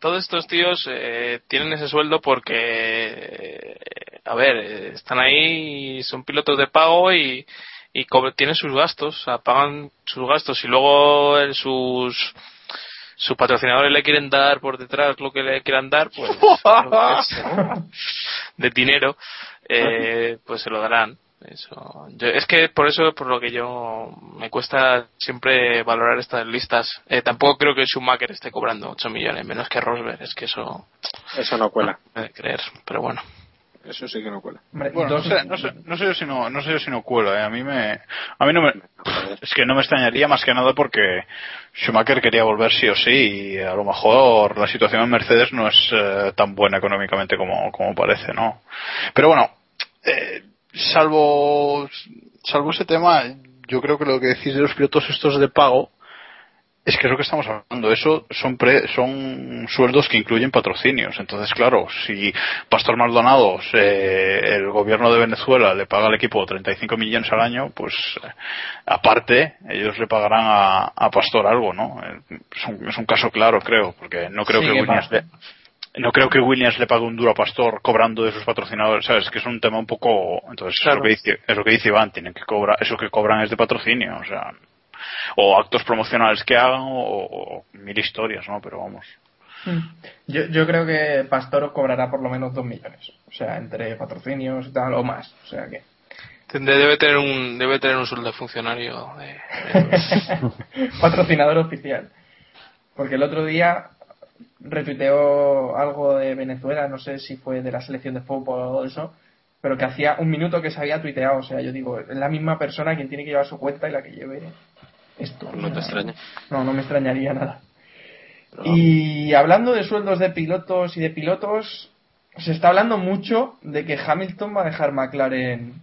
todos estos tíos eh, tienen ese sueldo porque, eh, a ver, eh, están ahí, y son pilotos de pago y, y tienen sus gastos, o sea, pagan sus gastos y luego eh, sus sus patrocinadores le quieren dar por detrás lo que le quieran dar, pues de dinero, eh, pues se lo darán. Eso. Yo- es que por eso por lo que yo me cuesta siempre valorar estas listas. Eh, tampoco creo que Schumacher esté cobrando 8 millones, menos que Rosberg. Es que eso Eso no cuela. no creer, pero bueno. Eso sí que no cuela. Hombre, bueno, no sé, no, sé, no sé yo si no, no sé yo si no cuela, ¿eh? A mí me, a mí no me, es que no me extrañaría más que nada porque Schumacher quería volver sí o sí y a lo mejor la situación en Mercedes no es eh, tan buena económicamente como, como parece, ¿no? Pero bueno, eh, salvo, salvo ese tema, yo creo que lo que decís de los pilotos estos de pago, es que es lo que estamos hablando. Eso son pre- son sueldos que incluyen patrocinios. Entonces, claro, si Pastor Maldonado, eh, el gobierno de Venezuela le paga al equipo 35 millones al año, pues eh, aparte ellos le pagarán a, a Pastor algo, ¿no? Es un, es un caso claro, creo, porque no creo Sí, que que Williams le, no creo que Williams le pague un duro a Pastor cobrando de sus patrocinadores, ¿sabes? Que es un tema un poco, entonces Claro. es, lo que dice, es lo que dice Iván, tienen que cobrar, eso que cobran es de patrocinio, o sea, o actos promocionales que hagan o, o mil historias, ¿no? Pero vamos. Yo, yo creo que Pastor cobrará por lo menos 2 millones. O sea, entre patrocinios y tal, o más. O sea que. Debe tener un debe tener un sueldo de funcionario. de- Patrocinador oficial. Porque el otro día retuiteó algo de Venezuela, no sé si fue de la selección de fútbol o eso, pero que hacía un minuto que se había tuiteado. O sea, yo digo, es la misma persona quien tiene que llevar su cuenta y la que lleve esto. No te extraña. No, no me extrañaría nada. Y hablando de sueldos de pilotos y de pilotos, se está hablando mucho de que Hamilton va a dejar McLaren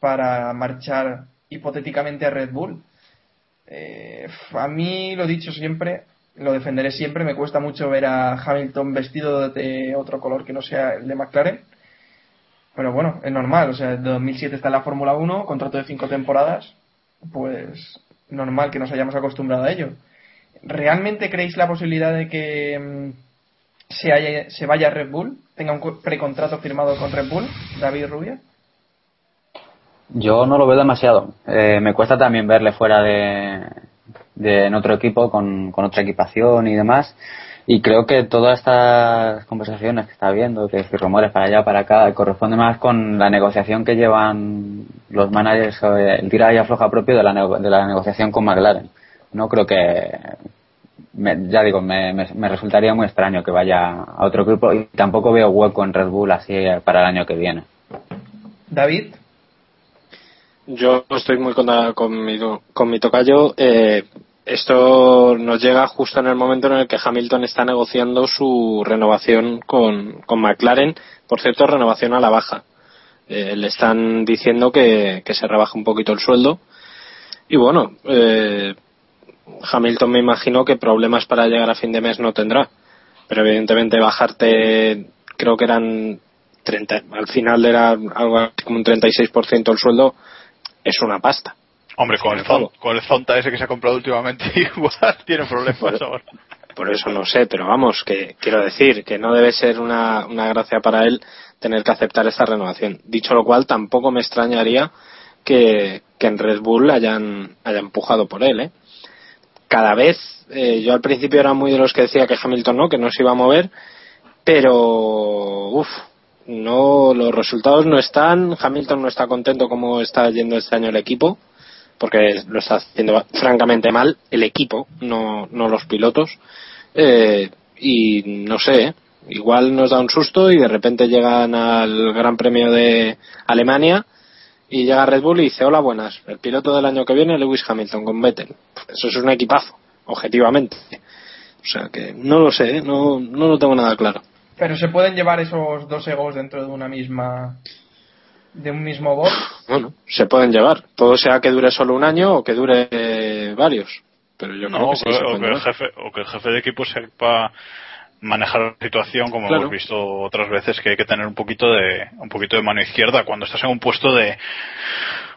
para marchar hipotéticamente a Red Bull. Eh, a mí, lo dicho siempre, lo defenderé siempre, me cuesta mucho ver a Hamilton vestido de otro color que no sea el de McLaren. Pero bueno, es normal, o sea, en 2007 está en la Fórmula 1, contrato de cinco temporadas, pues normal que nos hayamos acostumbrado a ello. ¿Realmente creéis la posibilidad de que mm, se, se vaya a Red Bull? ¿Tenga un precontrato firmado con Red Bull, David Rubia? Yo no lo veo demasiado. Eh, me cuesta también verle fuera de, de en otro equipo con, otra equipación y demás. Y creo que todas estas conversaciones que está viendo, que, rumores para allá, para acá, corresponde más con la negociación que llevan los managers, el tira y afloja propio de la, de la negociación con McLaren. No creo que, me, ya digo, me, me, me, resultaría muy extraño que vaya a otro grupo y tampoco veo hueco en Red Bull así para el año que viene. David. Yo estoy muy con, con, mi, con mi tocayo. Eh, esto nos llega justo en el momento en el que Hamilton está negociando su renovación con, con McLaren. Por cierto, renovación a la baja. Eh, le están diciendo que, se rebaja un poquito el sueldo. Y bueno, eh, Hamilton me imagino que problemas para llegar a fin de mes no tendrá. Pero evidentemente bajarte, creo que eran 30, al final era algo como un 36% el sueldo, es una pasta. Hombre, con el, Zonta, con el Zonta ese que se ha comprado últimamente, igual tiene problemas ahora. Por eso no sé, pero vamos, que quiero decir que no debe ser una, una gracia para él tener que aceptar esta renovación. Dicho lo cual, tampoco me extrañaría que, que en Red Bull hayan, hayan empujado por él, ¿eh? Cada vez, eh, yo al principio era muy de los que decía que Hamilton no, que no se iba a mover, pero, uff, no, los resultados no están, Hamilton no está contento como está yendo este año el equipo porque lo está haciendo francamente mal el equipo, no, no los pilotos. Eh, y no sé, igual nos da un susto y de repente llegan al Gran Premio de Alemania y llega Red Bull y dice, hola buenas, el piloto del año que viene Lewis Hamilton con Vettel. Eso es un equipazo, objetivamente. O sea que no lo sé, no, no lo tengo nada claro. Pero se pueden llevar esos dos egos dentro de una misma de un mismo box? Bueno, se pueden llevar. Todo sea que dure solo un año o que dure varios. Pero yo no, creo que, sí, o, que el jefe, o que el jefe de equipo sepa manejar la situación como claro. hemos visto otras veces que hay que tener un poquito de un poquito de mano izquierda cuando estás en un puesto de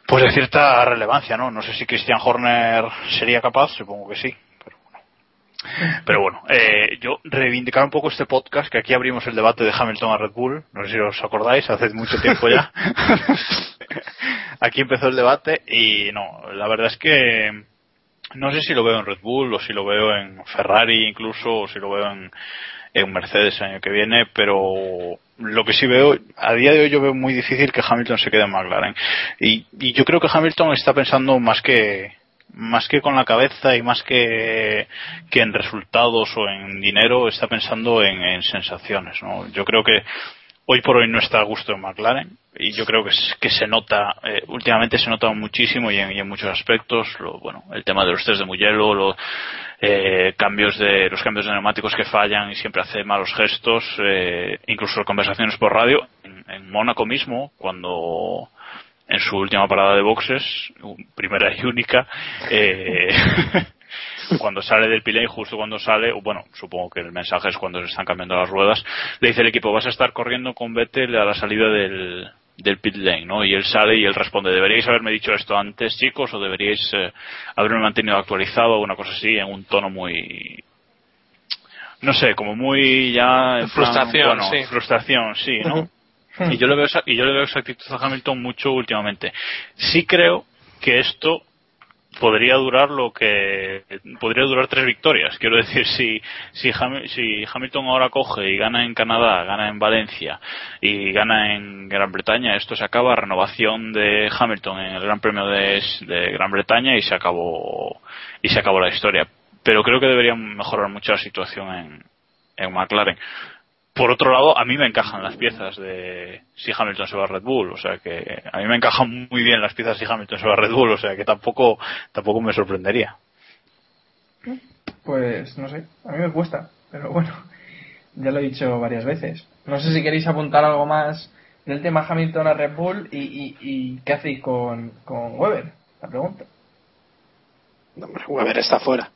pues de cierta relevancia no no sé si Christian Horner sería capaz supongo que sí pero bueno eh, yo reivindicar un poco este podcast que aquí abrimos el debate de Hamilton a Red Bull no sé si os acordáis hace mucho tiempo ya aquí empezó el debate y no la verdad es que no sé si lo veo en Red Bull o si lo veo en Ferrari incluso o si lo veo en, en Mercedes el año que viene, pero lo que sí veo, a día de hoy yo veo muy difícil que Hamilton se quede en McLaren. Y, y yo creo que Hamilton está pensando más que más que con la cabeza y más que, en resultados o en dinero, está pensando en, en sensaciones. ¿no? Yo creo que hoy por hoy no está a gusto en McLaren y yo creo que, que se nota eh, últimamente se nota muchísimo y en, y en muchos aspectos lo, bueno el tema de los test de Mugello los eh, cambios de los cambios de neumáticos que fallan y siempre hace malos gestos eh, incluso conversaciones por radio en, en Mónaco mismo cuando en su última parada de boxes primera y única eh, cuando sale del pilé, justo cuando sale, o bueno, supongo que el mensaje es cuando se están cambiando las ruedas, le dice el equipo, vas a estar corriendo con Vettel a la salida del, del pit lane, ¿no? Y él sale y él responde, deberíais haberme dicho esto antes, chicos, o deberíais eh, haberme mantenido actualizado, o una cosa así, en un tono muy, no sé, como muy ya en frustración, plan, bueno, sí. frustración, sí, ¿no? Y yo le veo esa, y yo le veo esa actitud a Hamilton mucho últimamente. Sí creo que esto podría durar lo que podría durar tres victorias quiero decir si si, si Hamilton ahora coge y gana en Canadá gana en Valencia y gana en Gran Bretaña esto se acaba renovación de Hamilton en el Gran Premio de, de Gran Bretaña y se acabó y se acabó la historia pero creo que debería mejorar mucho la situación en en McLaren. Por otro lado, a mí me encajan las piezas de si Hamilton se va a Red Bull, o sea que a mí me encajan muy bien las piezas si Hamilton se va a Red Bull, o sea que tampoco tampoco me sorprendería. Pues no sé, a mí me cuesta, pero bueno, ya lo he dicho varias veces. No sé si queréis apuntar algo más del tema Hamilton a Red Bull y, y, y qué hacéis con, con Weber, la pregunta. No, hombre, Weber está fuera.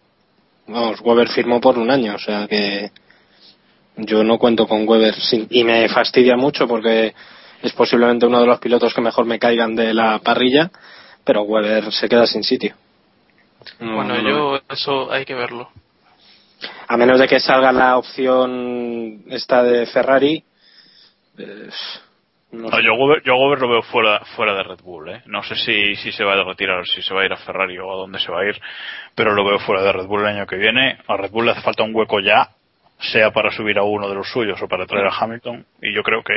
Vamos, Weber firmó por un año, o sea que yo no cuento con Weber sin- y me fastidia mucho porque es posiblemente uno de los pilotos que mejor me caigan de la parrilla, pero Weber se queda sin sitio. No, bueno, no yo eso hay que verlo. a menos de que salga la opción esta de Ferrari eh, no No, sé. yo, Weber lo veo fuera, fuera de Red Bull. ¿eh? No sé si, si se va a retirar, si se va a ir a Ferrari o a dónde se va a ir, pero lo veo fuera de Red Bull el año que viene. A Red Bull le hace falta un hueco ya, sea para subir a uno de los suyos o para traer a Hamilton. Y yo creo que,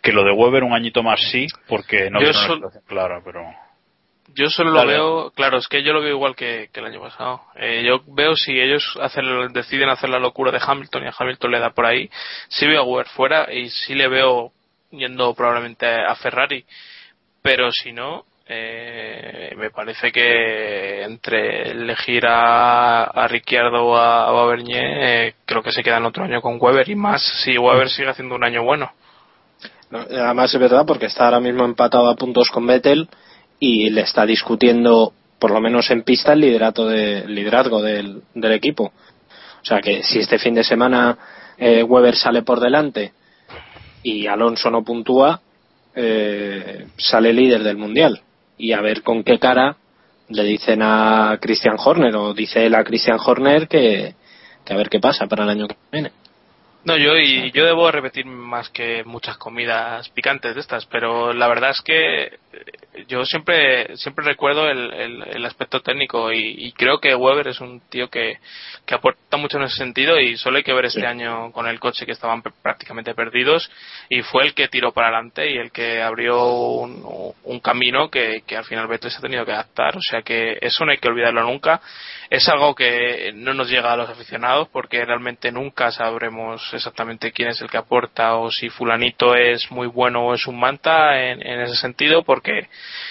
que lo de Weber un añito más sí, porque no Yo tiene una clara, pero. Yo solo lo veo, claro, es que yo lo veo igual que, que el año pasado. Eh, yo veo si ellos hacen, deciden hacer la locura de Hamilton y a Hamilton le da por ahí, sí veo a Weber fuera y sí le veo yendo probablemente a Ferrari. Pero si no, eh, me parece que entre elegir a, a Ricciardo o a, a Bernier, eh, creo que se quedan otro año con Weber y más si Weber sigue haciendo un año bueno. No, además es verdad porque está ahora mismo empatado a puntos con Vettel y le está discutiendo por lo menos en pista el liderato de, liderazgo del, del equipo. O sea que si este fin de semana eh, Weber sale por delante y Alonso no puntúa eh, sale líder del mundial y a ver con qué cara le dicen a Christian Horner o dice él a Christian Horner que, que a ver qué pasa para el año que viene No, yo y yo debo repetir más que muchas comidas picantes de estas, pero la verdad es que eh, yo siempre siempre recuerdo el, el, el aspecto técnico y, y creo que Weber es un tío que, que aporta mucho en ese sentido y solo hay que ver este año con el coche que estaban prácticamente perdidos y fue el que tiró para adelante y el que abrió un, un camino que, que al final se ha tenido que adaptar, o sea que eso no hay que olvidarlo nunca. Es algo que no nos llega a los aficionados porque realmente nunca sabremos exactamente quién es el que aporta o si fulanito es muy bueno o es un manta en, en ese sentido porque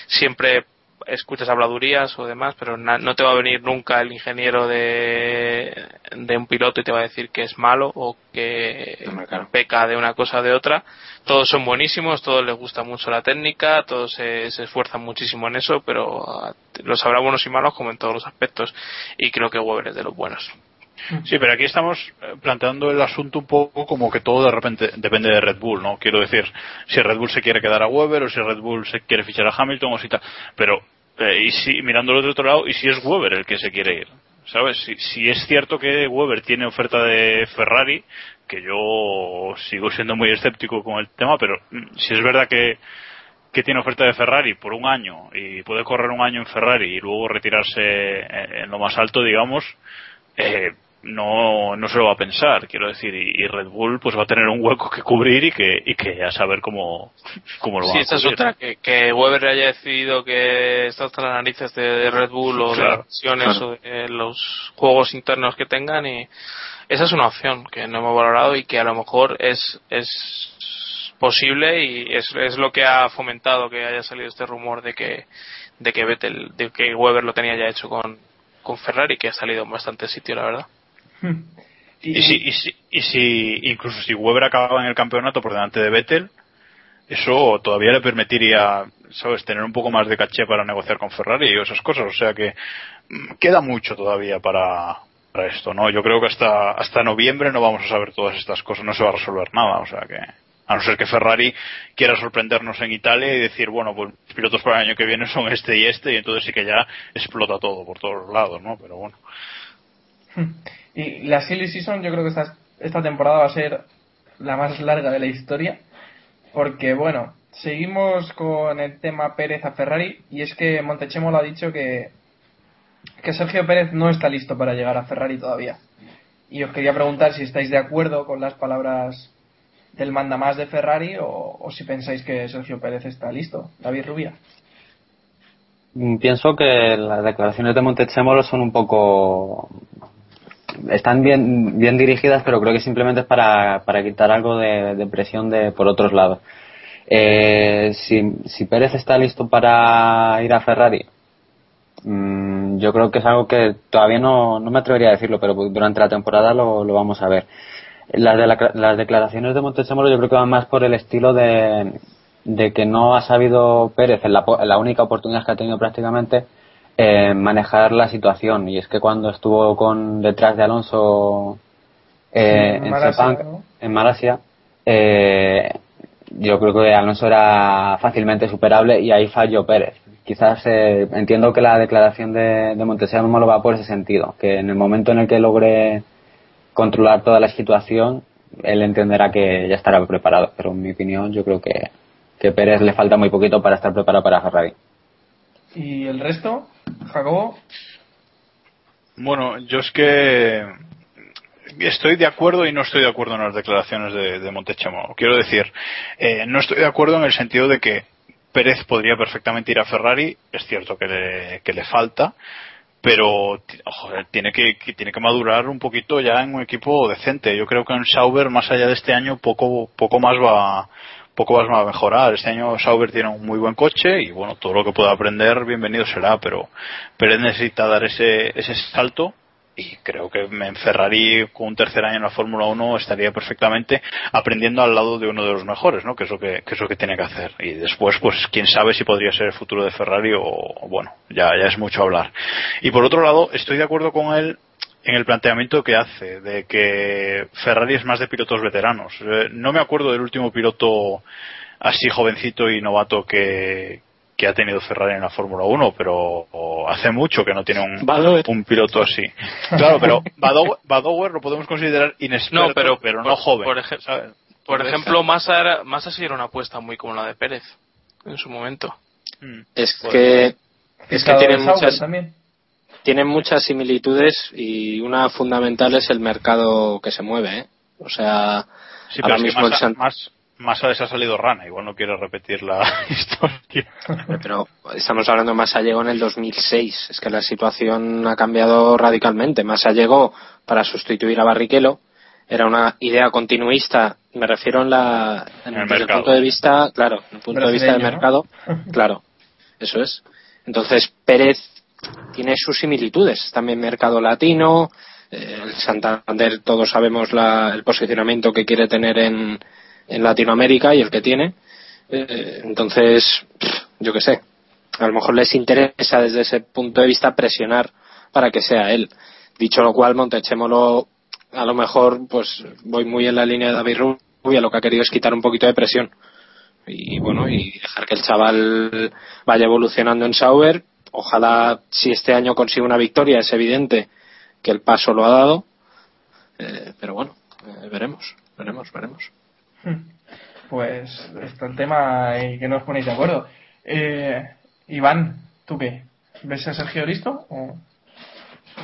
siempre escuchas habladurías o demás, pero na- no te va a venir nunca el ingeniero de, de un piloto y te va a decir que es malo o que peca de una cosa o de otra. Todos son buenísimos, todos les gusta mucho la técnica, todos se, se esfuerzan muchísimo en eso, pero ah, los habrá buenos y malos como en todos los aspectos. Y creo que Weber es de los buenos. Sí, pero aquí estamos eh, planteando el asunto un poco como que todo de repente depende de Red Bull, ¿no? Quiero decir, si Red Bull se quiere quedar a Weber o si Red Bull se quiere fichar a Hamilton o si tal. Pero, eh, y si, mirándolo de otro lado, y si es Weber el que se quiere ir, ¿sabes? Si, si es cierto que Weber tiene oferta de Ferrari, que yo sigo siendo muy escéptico con el tema, pero mm, si es verdad que que tiene oferta de Ferrari por un año y puede correr un año en Ferrari y luego retirarse en en lo más alto, digamos, eh, no, no se lo va a pensar, quiero decir, y, y Red Bull pues va a tener un hueco que cubrir y que, y que a saber cómo, cómo lo va Sí, a esa es otra, que, que Weber haya decidido que está hasta las narices de, de Red Bull o de las acciones claro. o de los juegos internos que tengan y esa es una opción que no hemos valorado y que a lo mejor es, es posible y es, es lo que ha fomentado que haya salido este rumor de que de que Vettel, de que Weber lo tenía ya hecho con, con Ferrari que ha salido en bastante sitio la verdad. Y si, y, si, y si, incluso si Weber acababa en el campeonato por delante de Vettel, eso todavía le permitiría, ¿sabes?, tener un poco más de caché para negociar con Ferrari y esas cosas. O sea que mm, queda mucho todavía para, para esto, ¿no? Yo creo que hasta, hasta noviembre no vamos a saber todas estas cosas, no se va a resolver nada. O sea que, a no ser que Ferrari quiera sorprendernos en Italia y decir, bueno, pues los pilotos para el año que viene son este y este, y entonces sí que ya explota todo por todos los lados, ¿no? Pero bueno. Y la silly season yo creo que esta, esta temporada va a ser la más larga de la historia. Porque bueno, seguimos con el tema Pérez a Ferrari y es que Montechemo lo ha dicho que, que Sergio Pérez no está listo para llegar a Ferrari todavía. Y os quería preguntar si estáis de acuerdo con las palabras del mandamás de Ferrari o, o si pensáis que Sergio Pérez está listo. David Rubia. Pienso que las declaraciones de Montechémolo son un poco están bien, bien dirigidas, pero creo que simplemente es para, para quitar algo de, presión de, por otros lados. Eh, si, si Pérez está listo para ir a Ferrari, mm, yo creo que es algo que todavía no, no me atrevería a decirlo, pero durante la temporada lo, lo vamos a ver. Las, de la- las declaraciones de Montechemolo yo creo que van más por el estilo de, de que no ha sabido Pérez, en la, en la única oportunidad que ha tenido prácticamente, eh, manejar la situación. Y es que cuando estuvo con detrás de Alonso eh, En en Malasia, Sepang, ¿no? en Malasia, eh, yo creo que Alonso era fácilmente superable y ahí falló Pérez. Quizás eh, entiendo que la declaración de, de Montechemolo va por ese sentido, que en el momento en el que logre controlar toda la situación, él entenderá que ya estará preparado. Pero en mi opinión, yo creo que, que Pérez le falta muy poquito para estar preparado para Ferrari. ¿Y el resto? Jacobo. Bueno, yo es que estoy de acuerdo y no estoy de acuerdo en las declaraciones de, de. Quiero decir, eh, no estoy de acuerdo en el sentido de que Pérez podría perfectamente ir a Ferrari. Es cierto que le, que le falta, pero joder, tiene que, que tiene que madurar un poquito ya en un equipo decente. Yo creo que en Sauber, más allá de este año, poco, poco más va poco más va a mejorar. Este año Sauber tiene un muy buen coche y bueno, todo lo que pueda aprender, bienvenido será, pero Pérez necesita dar ese, ese salto y creo que en Ferrari con un tercer año en la Fórmula 1 estaría perfectamente aprendiendo al lado de uno de los mejores, ¿no? Que es lo que, que es lo que tiene que hacer. Y después, pues quién sabe si podría ser el futuro de Ferrari o bueno, ya, ya es mucho hablar. Y por otro lado, estoy de acuerdo con él en el planteamiento que hace de que Ferrari es más de pilotos veteranos. Eh, no me acuerdo del último piloto así jovencito y novato que, que ha tenido Ferrari en la Fórmula 1, pero hace mucho que no tiene un, piloto así. Claro, pero Badower, Badower lo podemos considerar inexperto, No, pero, pero por- no joven. Por, ej- ¿sabes? por Entonces, ejemplo, Massa, era, Massa sí era una apuesta muy como la de Pérez en su momento. mm, Es pues, que, es que tienen muchas, también. Tienen muchas similitudes y una fundamental es el mercado que se mueve. ¿eh? O sea, sí, ahora pero es que mismo el más, San- más, más ha salido rana, igual no quiere repetir la historia. pero estamos hablando de Massa llegó en el 2006. Es que la situación ha cambiado radicalmente. Massa llegó para sustituir a Barrichello. Era una idea continuista, me refiero en la, en- En el desde el punto de vista, claro, desde el punto de vista del mercado, claro, eso es. Entonces Pérez tiene sus similitudes, también mercado latino, eh, el Santander todos sabemos la- el posicionamiento que quiere tener en, en Latinoamérica y el que tiene, Eh, entonces yo qué sé, a lo mejor les interesa desde ese punto de vista presionar para que sea él. Dicho lo cual, Montechemolo a lo mejor pues voy muy en la línea de David Rubia, lo que ha querido es quitar un poquito de presión. Y bueno y dejar que el chaval vaya evolucionando en Sauber ojalá si este año consigue una victoria es evidente que el paso lo ha dado Eh, pero bueno eh, veremos veremos veremos Pues está el tema y que no os ponéis de acuerdo. Eh, Iván, ¿tú qué? ¿Ves a Sergio listo? O-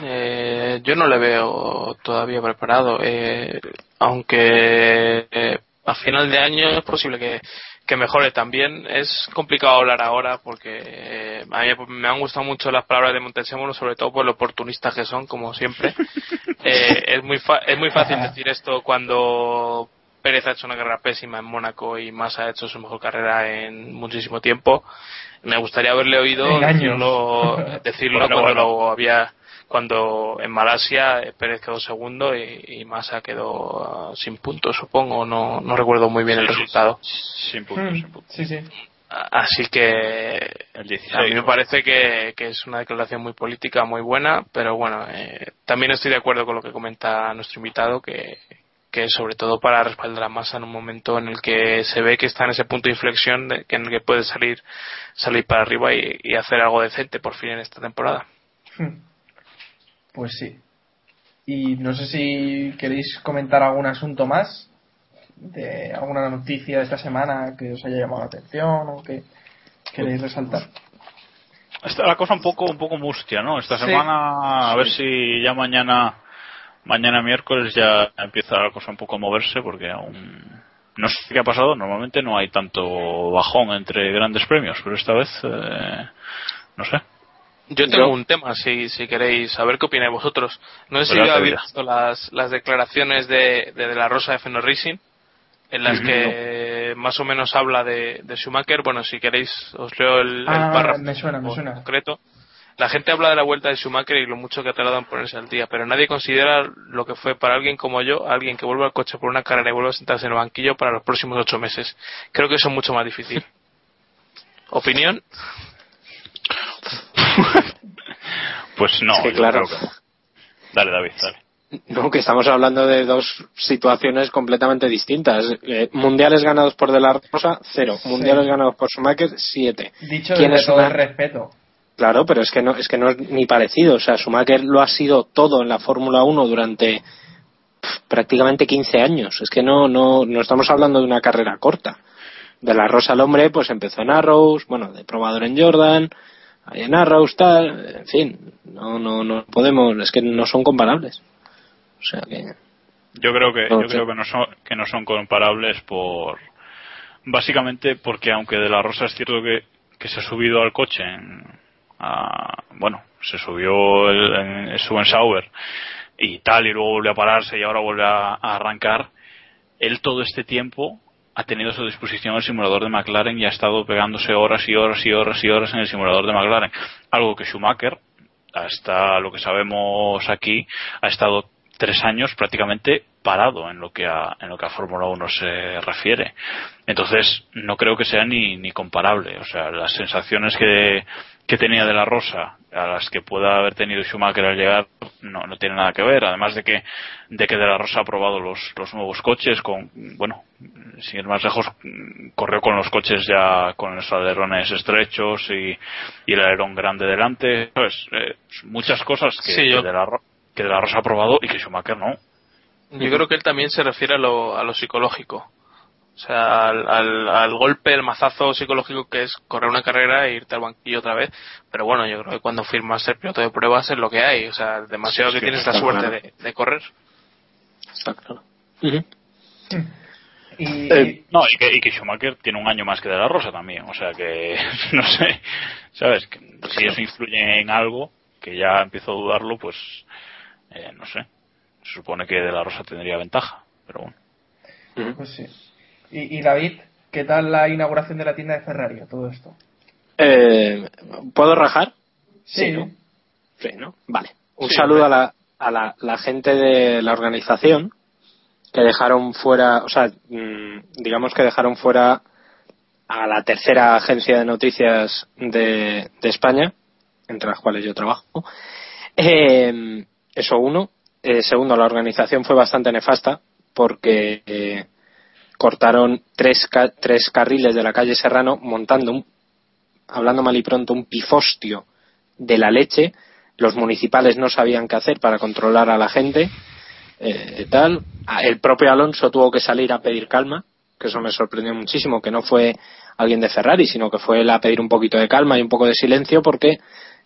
Eh, yo no le veo todavía preparado, eh, aunque eh, a final de año es posible que, que mejore también. Es complicado hablar ahora porque eh, a mí me han gustado mucho las palabras de Montezemolo, sobre todo por lo oportunistas que son, como siempre. Eh, es, muy fa- es muy fácil decir esto cuando Pérez ha hecho una carrera pésima en Mónaco y Massa ha hecho su mejor carrera en muchísimo tiempo. Me gustaría haberle oído decirlo, decirlo Bueno, cuando bueno. lo había cuando en Malasia eh, Pérez quedó segundo y, y Massa quedó ah, sin puntos, supongo. No, no recuerdo muy bien el Sí, sí, resultado. Sin puntos, sin puntos. Sí, sí. A- Así que El 16. a mí me parece que, que es una declaración muy política, muy buena, pero bueno, eh, también estoy de acuerdo con lo que comenta nuestro invitado, que, que es sobre todo para respaldar a Massa en un momento en el que se ve que está en ese punto de inflexión de, que en el que puede salir salir para arriba y, y hacer algo decente por fin en esta temporada. Hmm. Pues sí. Y no sé si queréis comentar algún asunto más de alguna noticia de esta semana que os haya llamado la atención o que queréis resaltar. Está la cosa un poco un poco mustia, ¿no? Esta Sí. semana a ver si ya mañana mañana miércoles ya empieza la cosa un poco a moverse porque aún no sé qué ha pasado. Normalmente no hay tanto bajón entre grandes premios, pero esta vez eh, no sé. Yo tengo Yo- un tema, si, si queréis saber qué opináis vosotros. No sé si Pues ya habéis sabía. visto las, las declaraciones de, de, de la Rosa de Fenor Racing, en las que más o menos habla de, de Schumacher. Bueno, si queréis, os leo el, el Ah, párrafo me suena, me suena. concreto. La gente habla de la vuelta de Schumacher y lo mucho que ha tardado en ponerse al día, pero nadie considera lo que fue para alguien como yo, alguien que vuelve al coche por una carrera y vuelve a sentarse en el banquillo para los próximos ocho meses. Creo que eso es mucho más difícil. ¿Opinión? Pues no, Es que yo claro. que. Dale, David, dale. No, que estamos hablando de dos situaciones completamente distintas. Eh, mundiales ganados por De La Rosa, cero. Mundiales ganados por Schumacher, siete. Dicho ¿Quién desde es todo una- el respeto. Claro, pero es que no es que no es ni parecido. O sea, Schumacher lo ha sido todo en la Fórmula 1 durante prácticamente 15 años. Es que no, no, no estamos hablando de una carrera corta. De la Rosa al hombre, pues empezó en Arrows, bueno, de probador en Jordan, ahí en Arrows, tal, en fin, no, no, no podemos, es que no son comparables. O sea que, Yo creo que, No, yo sí. creo que no son, que no son comparables por, básicamente porque aunque de la Rosa es cierto que, que se ha subido al coche en, a- bueno, se subió el, en, el Sauber y tal y luego volvió a pararse y ahora vuelve a, a arrancar, él todo este tiempo ha tenido a su disposición el simulador de McLaren y ha estado pegándose horas y horas y horas y horas en el simulador de McLaren. Algo que Schumacher, hasta lo que sabemos aquí, ha estado tres años prácticamente parado en lo que a, en lo que a Fórmula 1 se refiere. Entonces, no creo que sea ni, ni comparable. O sea, las sensaciones que, que tenía de la Rosa a las que pueda haber tenido Schumacher al llegar no, no tiene nada que ver. Además de que, de que de la Rosa ha probado los, los nuevos coches con, bueno, sin ir más lejos, corrió con los coches ya con los alerones estrechos y, y el alerón grande delante. ¿sabes? Eh, muchas cosas que, Sí, yo- que de la, que de la Rosa ha probado y que Schumacher no. Yo creo que él también se refiere a lo, a lo psicológico. O sea, al, al, al golpe, el mazazo psicológico que es correr una carrera e irte al banquillo otra vez. Pero bueno, yo creo que cuando firmas ser piloto de pruebas es lo que hay. O sea, demasiado Sí, que tienes la suerte claro. de, de correr. está claro. Y, Eh, no, y que, y que Schumacher tiene un año más que de la Rosa también. O sea que, no sé, ¿sabes? Que si eso influye en algo, que ya empiezo a dudarlo, pues, eh, no sé. Se supone que de la Rosa tendría ventaja, pero bueno. Pues sí. Y, y David, ¿qué tal la inauguración de la tienda de Ferrari? Todo esto. Eh, ¿Puedo rajar? Sí, ¿no? Sí, ¿no? Vale. Un Sí, saludo hombre. a, la, a la, la gente de la organización que dejaron fuera, o sea, mm, digamos que dejaron fuera a la tercera agencia de noticias de, de España, entre las cuales yo trabajo. Eh, eso uno. Eh, segundo, la organización fue bastante nefasta porque eh, cortaron tres, ca- tres carriles de la calle Serrano montando un hablando mal y pronto, un pifostio de la leche. Los municipales no sabían qué hacer para controlar a la gente. eh, tal. El propio Alonso tuvo que salir a pedir calma, que eso me sorprendió muchísimo, que no fue alguien de Ferrari, sino que fue él a pedir un poquito de calma y un poco de silencio porque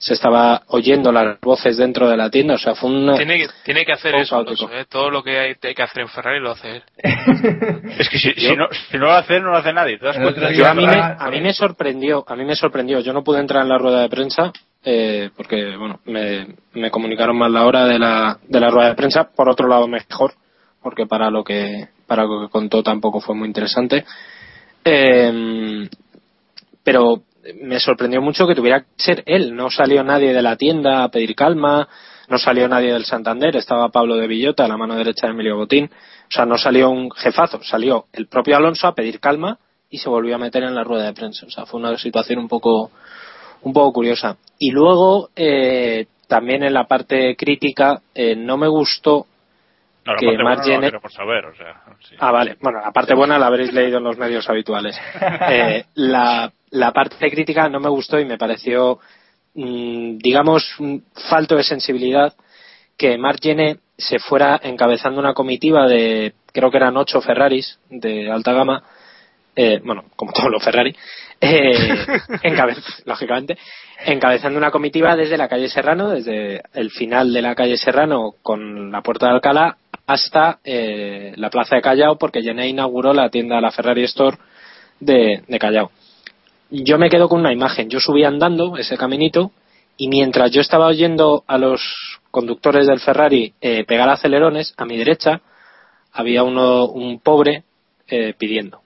se estaba oyendo las voces dentro de la tienda. O sea, fue una. Tiene, que- tiene que hacer Un eso. ¿eh? Todo lo que hay, hay que hacer en Ferrari lo hace él. Es que si, si no, si no lo hace, no lo hace nadie. ¿te das El cuenta? otro Yo a mí, me, a mí me sorprendió, a mí me sorprendió. Yo no pude entrar en la rueda de prensa eh, porque, bueno, me, me comunicaron mal la hora de la, de la rueda de prensa. Por otro lado, mejor, porque para lo que para lo que contó tampoco fue muy interesante. Eh, pero me sorprendió mucho que tuviera que ser él. No salió nadie de la tienda a pedir calma, no salió nadie del Santander, estaba Pablo de Villota, a la mano derecha de Emilio Botín. O sea, no salió un jefazo, salió el propio Alonso a pedir calma y se volvió a meter en la rueda de prensa. O sea, fue una situación un poco, un poco curiosa. Y luego, eh, también en la parte crítica, eh, no me gustó No, la que parte buena no la saber, o sea, sí. Ah, vale. Bueno, la parte buena la habréis leído en los medios habituales. Eh, la, la parte crítica no me gustó y me pareció, mm, digamos, un falto de sensibilidad que Marc Gené se fuera encabezando una comitiva de, creo que eran ocho Ferraris de alta gama, eh, bueno, como todos los Ferrari, eh, encabe- lógicamente, encabezando una comitiva desde la calle Serrano, desde el final de la calle Serrano con la puerta de Alcalá hasta eh, la plaza de Callao, porque Gené inauguró la tienda, la Ferrari Store de, de Callao. Yo me quedo con una imagen. Yo subí andando ese caminito Y mientras yo estaba oyendo a los conductores del Ferrari eh, pegar acelerones, a mi derecha había uno, un pobre eh, pidiendo.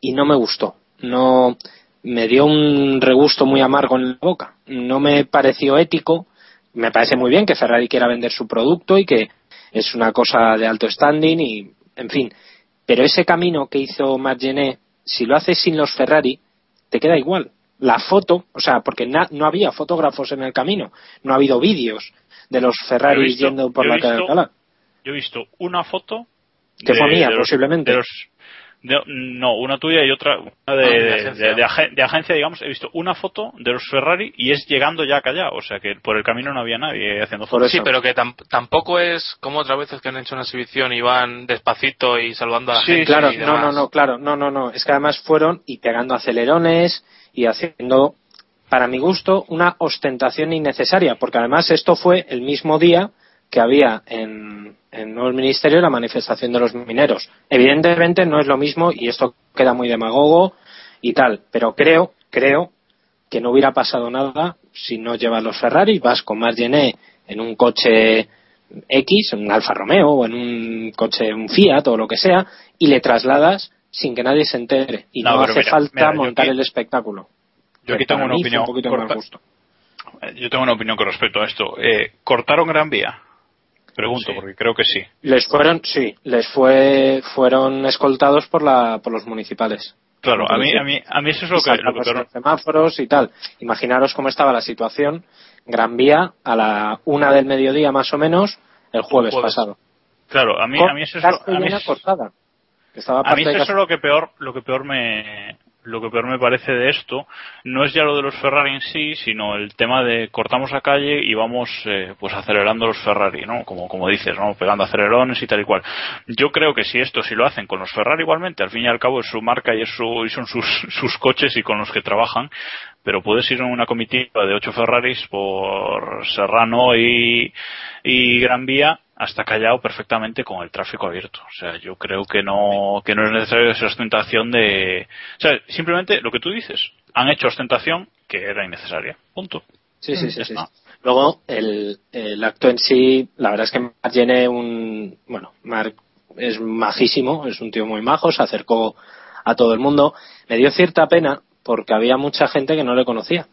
Y no me gustó. No me dio un regusto muy amargo en la boca. No me pareció ético. Me parece muy bien que Ferrari quiera vender su producto y que es una cosa de alto standing y, en fin. Pero ese camino que hizo Margené, si lo haces sin los Ferrari, te queda igual. La foto, o sea, porque na- no había fotógrafos en el camino, no ha habido vídeos de los Ferrari Yo he visto- yendo por la calle Alcalá. Yo he visto una foto. Que fue mía, los- posiblemente. de los- de- no, una tuya y otra una Ah, de, de de- agencia. de- de agen- de agencia, digamos. He visto una foto de los Ferrari y es llegando ya a Callao. O sea que por el camino no había nadie haciendo fotos. Sí, pero que tam- tampoco es como otras veces que han hecho una exhibición y van despacito y salvando a la Sí, gente. Claro, y no, no, no, claro, no, no, no. Es que además fueron y pegando acelerones y haciendo, para mi gusto, una ostentación innecesaria, porque además esto fue el mismo día que había en, en el ministerio la manifestación de los mineros. Evidentemente no es lo mismo y esto queda muy demagogo y tal, pero creo, creo que no hubiera pasado nada si no llevas los Ferrari, vas con Margené en un coche X, en un Alfa Romeo o en un coche, un Fiat o lo que sea, y le trasladas sin que nadie se entere. Y no, hace mira, falta mira, montar aquí- el espectáculo. Yo aquí tengo una opinión. un poquito de mal corta- Yo tengo una opinión con respecto a esto. Eh, ¿Cortaron Gran Vía? Pregunto, Sí. porque creo que sí. Les fueron, sí, les fue, fueron escoltados por la, por los municipales. Claro, a mí, a mí, a mí eso es lo que, lo que los semáforos y tal. Imaginaros cómo estaba la situación. Gran Vía a la una del mediodía más o menos el jueves, Jueves. pasado. Claro, a mí, Con a mí eso es lo, a mí cortada. Que estaba a mí eso es lo que peor, lo que peor me, lo que peor me parece de esto no es ya lo de los Ferrari en sí, sino el tema de cortamos la calle y vamos eh, pues acelerando los Ferrari, ¿no? Como, como dices, ¿no? Pegando acelerones y tal y cual. Yo creo que si esto, si lo hacen con los Ferrari igualmente, al fin y al cabo es su marca y, es su, y son sus, sus coches y con los que trabajan, pero puedes ir en una comitiva de ocho Ferraris por Serrano y, y Gran Vía hasta Callao perfectamente con el tráfico abierto. O sea, yo creo que no, que no es necesario esa ostentación de, o sea, simplemente lo que tú dices, han hecho ostentación que era innecesaria. Punto. Sí, sí, sí. Sí. Luego, el, el acto en sí, la verdad es que Marc tiene un. Bueno, Marc es majísimo, es un tío muy majo, se acercó a todo el mundo. Me dio cierta pena porque había mucha gente que no le conocía.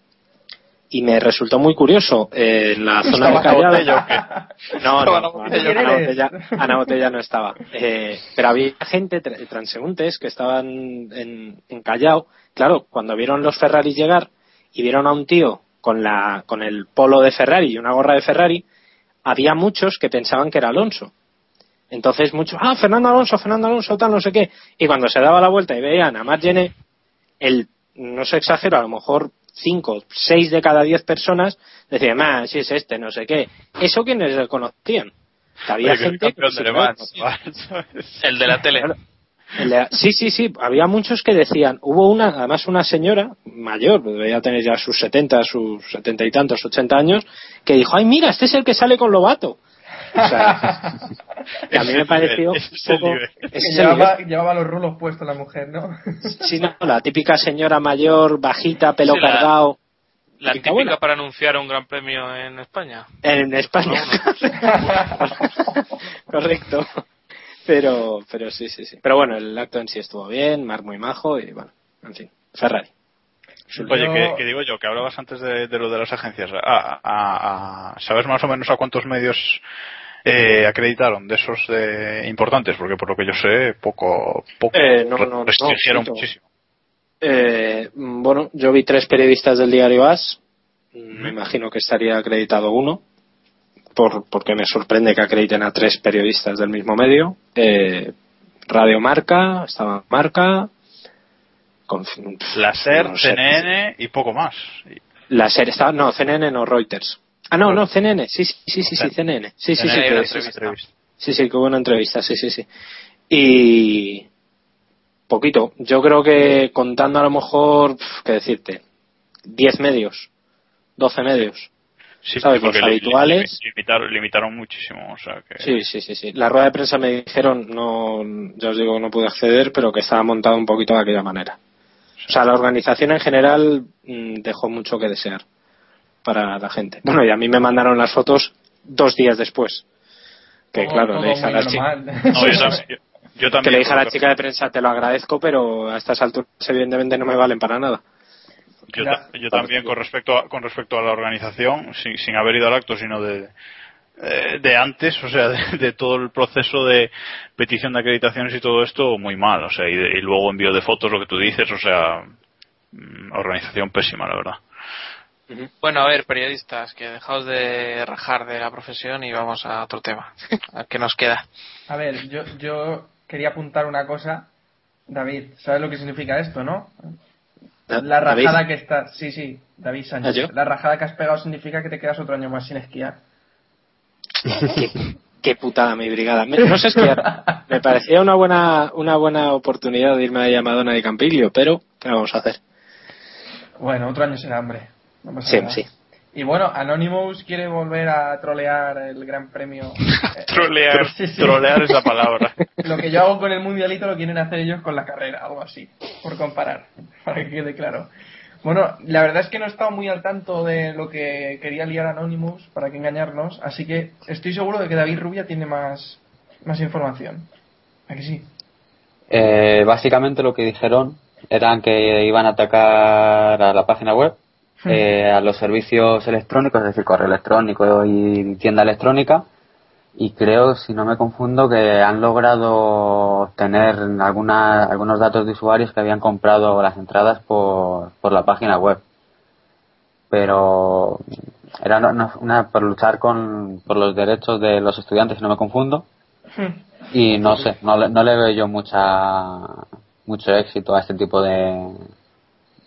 Y me resultó muy curioso. eh, en la zona de ¿Estaba Callao. No, no, ¿Estaba no? Ana Botella, Ana Botella no estaba. Eh, pero había gente, tra- transeúntes, que estaban en, en Callao. Claro, cuando vieron los Ferrari llegar y vieron a un tío con, la, con el polo de Ferrari y una gorra de Ferrari, había muchos que pensaban que era Alonso. Entonces muchos, ah, Fernando Alonso, Fernando Alonso, tal, no sé qué. Y cuando se daba la vuelta y veían a Matt Gene, el, no se exagero, a lo mejor cinco, seis de cada diez personas decían, ah, si es este, no sé qué. Eso quienes conocían. Que había Oye, el gente sí de. El de la tele. El Sí, sí, sí. Había muchos que decían. Hubo una, además una señora mayor, debería tener ya sus 70, sus 70 y tantos, 80 años, que dijo, ay, mira, este es el que sale con Lobato. O sea, a mí me pareció un poco... llevaba, los rulos puestos la mujer, ¿no? Sí, no, la típica señora mayor, bajita, pelo Sí, la- cargado. La Típica buena. para anunciar un gran premio en España. En España. Correcto. Pero, pero sí, sí, sí. Pero bueno, el acto en sí estuvo bien, Mar muy majo y bueno, en fin, Ferrari. Oye, Yo- que, que digo yo, que hablabas antes de, de lo de las agencias. A, a- a- ¿Sabes más o menos a cuántos medios eh, acreditaron de esos de importantes? Porque por lo que yo sé, poco, poco Eh, no, no, no, restringieron muchísimo. Eh, bueno, yo vi tres periodistas del diario AS. Mm, Me imagino que estaría acreditado uno, por, porque me sorprende que acrediten a tres periodistas del mismo medio. Eh, Radio Marca, estaba Marca. Con, La SER, no sé. CNN y poco más. Y- La SER estaba, no, CNN no, Reuters. Ah, no, no, CNN, sí, sí, sí, sí, sí, CNN. Sí, sí, sí, sí, sí, entrevista. Sí, sí, que hubo una entrevista, sí, sí, sí. Y poquito. Yo creo que contando a lo mejor, ¿qué decirte? 10 medios, 12 medios. Sí, ¿Sabes? Los habituales. li- limitaron, limitaron muchísimo. O sea que... Sí, sí, sí, sí. La rueda de prensa me dijeron, no, ya os digo no pude acceder, pero que estaba montado un poquito de aquella manera. O sea, la organización en general mm, dejó mucho que desear. para la gente. Bueno, y a mí me mandaron las fotos dos días después. Que Todo- claro, le dije a la chica. No, yo también, yo- yo también que le dije a la chica de prensa, te lo agradezco, pero a estas alturas evidentemente no me valen para nada. Yo, yo también con respecto a, con respecto a la organización, sin, sin haber ido al acto, sino de, eh, de antes, o sea, de, de todo el proceso de petición de acreditaciones y todo esto, muy mal, o sea, y, de- y luego envío de fotos, lo que tú dices, o sea, mm, organización pésima, la verdad. Bueno, a ver, periodistas, que dejaos de rajar de la profesión y vamos a otro tema. ¿A qué nos queda? A ver, yo, yo quería apuntar una cosa. David, ¿sabes lo que significa esto, no? La David. rajada que está. Sí, sí, David ¿Ah, Sánchez. yo? La rajada que has pegado significa que te quedas otro año más sin esquiar. Qué, qué putada mi brigada. Me- no sé esquiar. Me parecía una buena, una buena oportunidad de irme a Madonna de Campillo, pero ¿qué vamos a hacer? Bueno, otro año será hambre. No Sí, nada. sí. Y bueno, Anonymous quiere volver a trolear el Gran Premio. Eh, Trolear, Sí, sí. trolear esa palabra. Lo que yo hago con el mundialito lo quieren hacer ellos con la carrera, algo así, por comparar, para que quede claro. Bueno, la verdad es que no he estado muy al tanto de lo que quería liar Anonymous, para que engañarnos, así que estoy seguro de que David Rubia tiene más, más información. ¿A que sí? Eh, básicamente lo que dijeron eran que iban a atacar a la página web, eh, a los servicios electrónicos, es decir, correo electrónico y tienda electrónica. Y creo, si no me confundo, que han logrado obtener alguna, algunos datos de usuarios que habían comprado las entradas por, por la página web. Pero era una, por luchar con, por los derechos de los estudiantes, si no me confundo. Y no sé, no, le- no le veo yo mucha mucho éxito a este tipo de,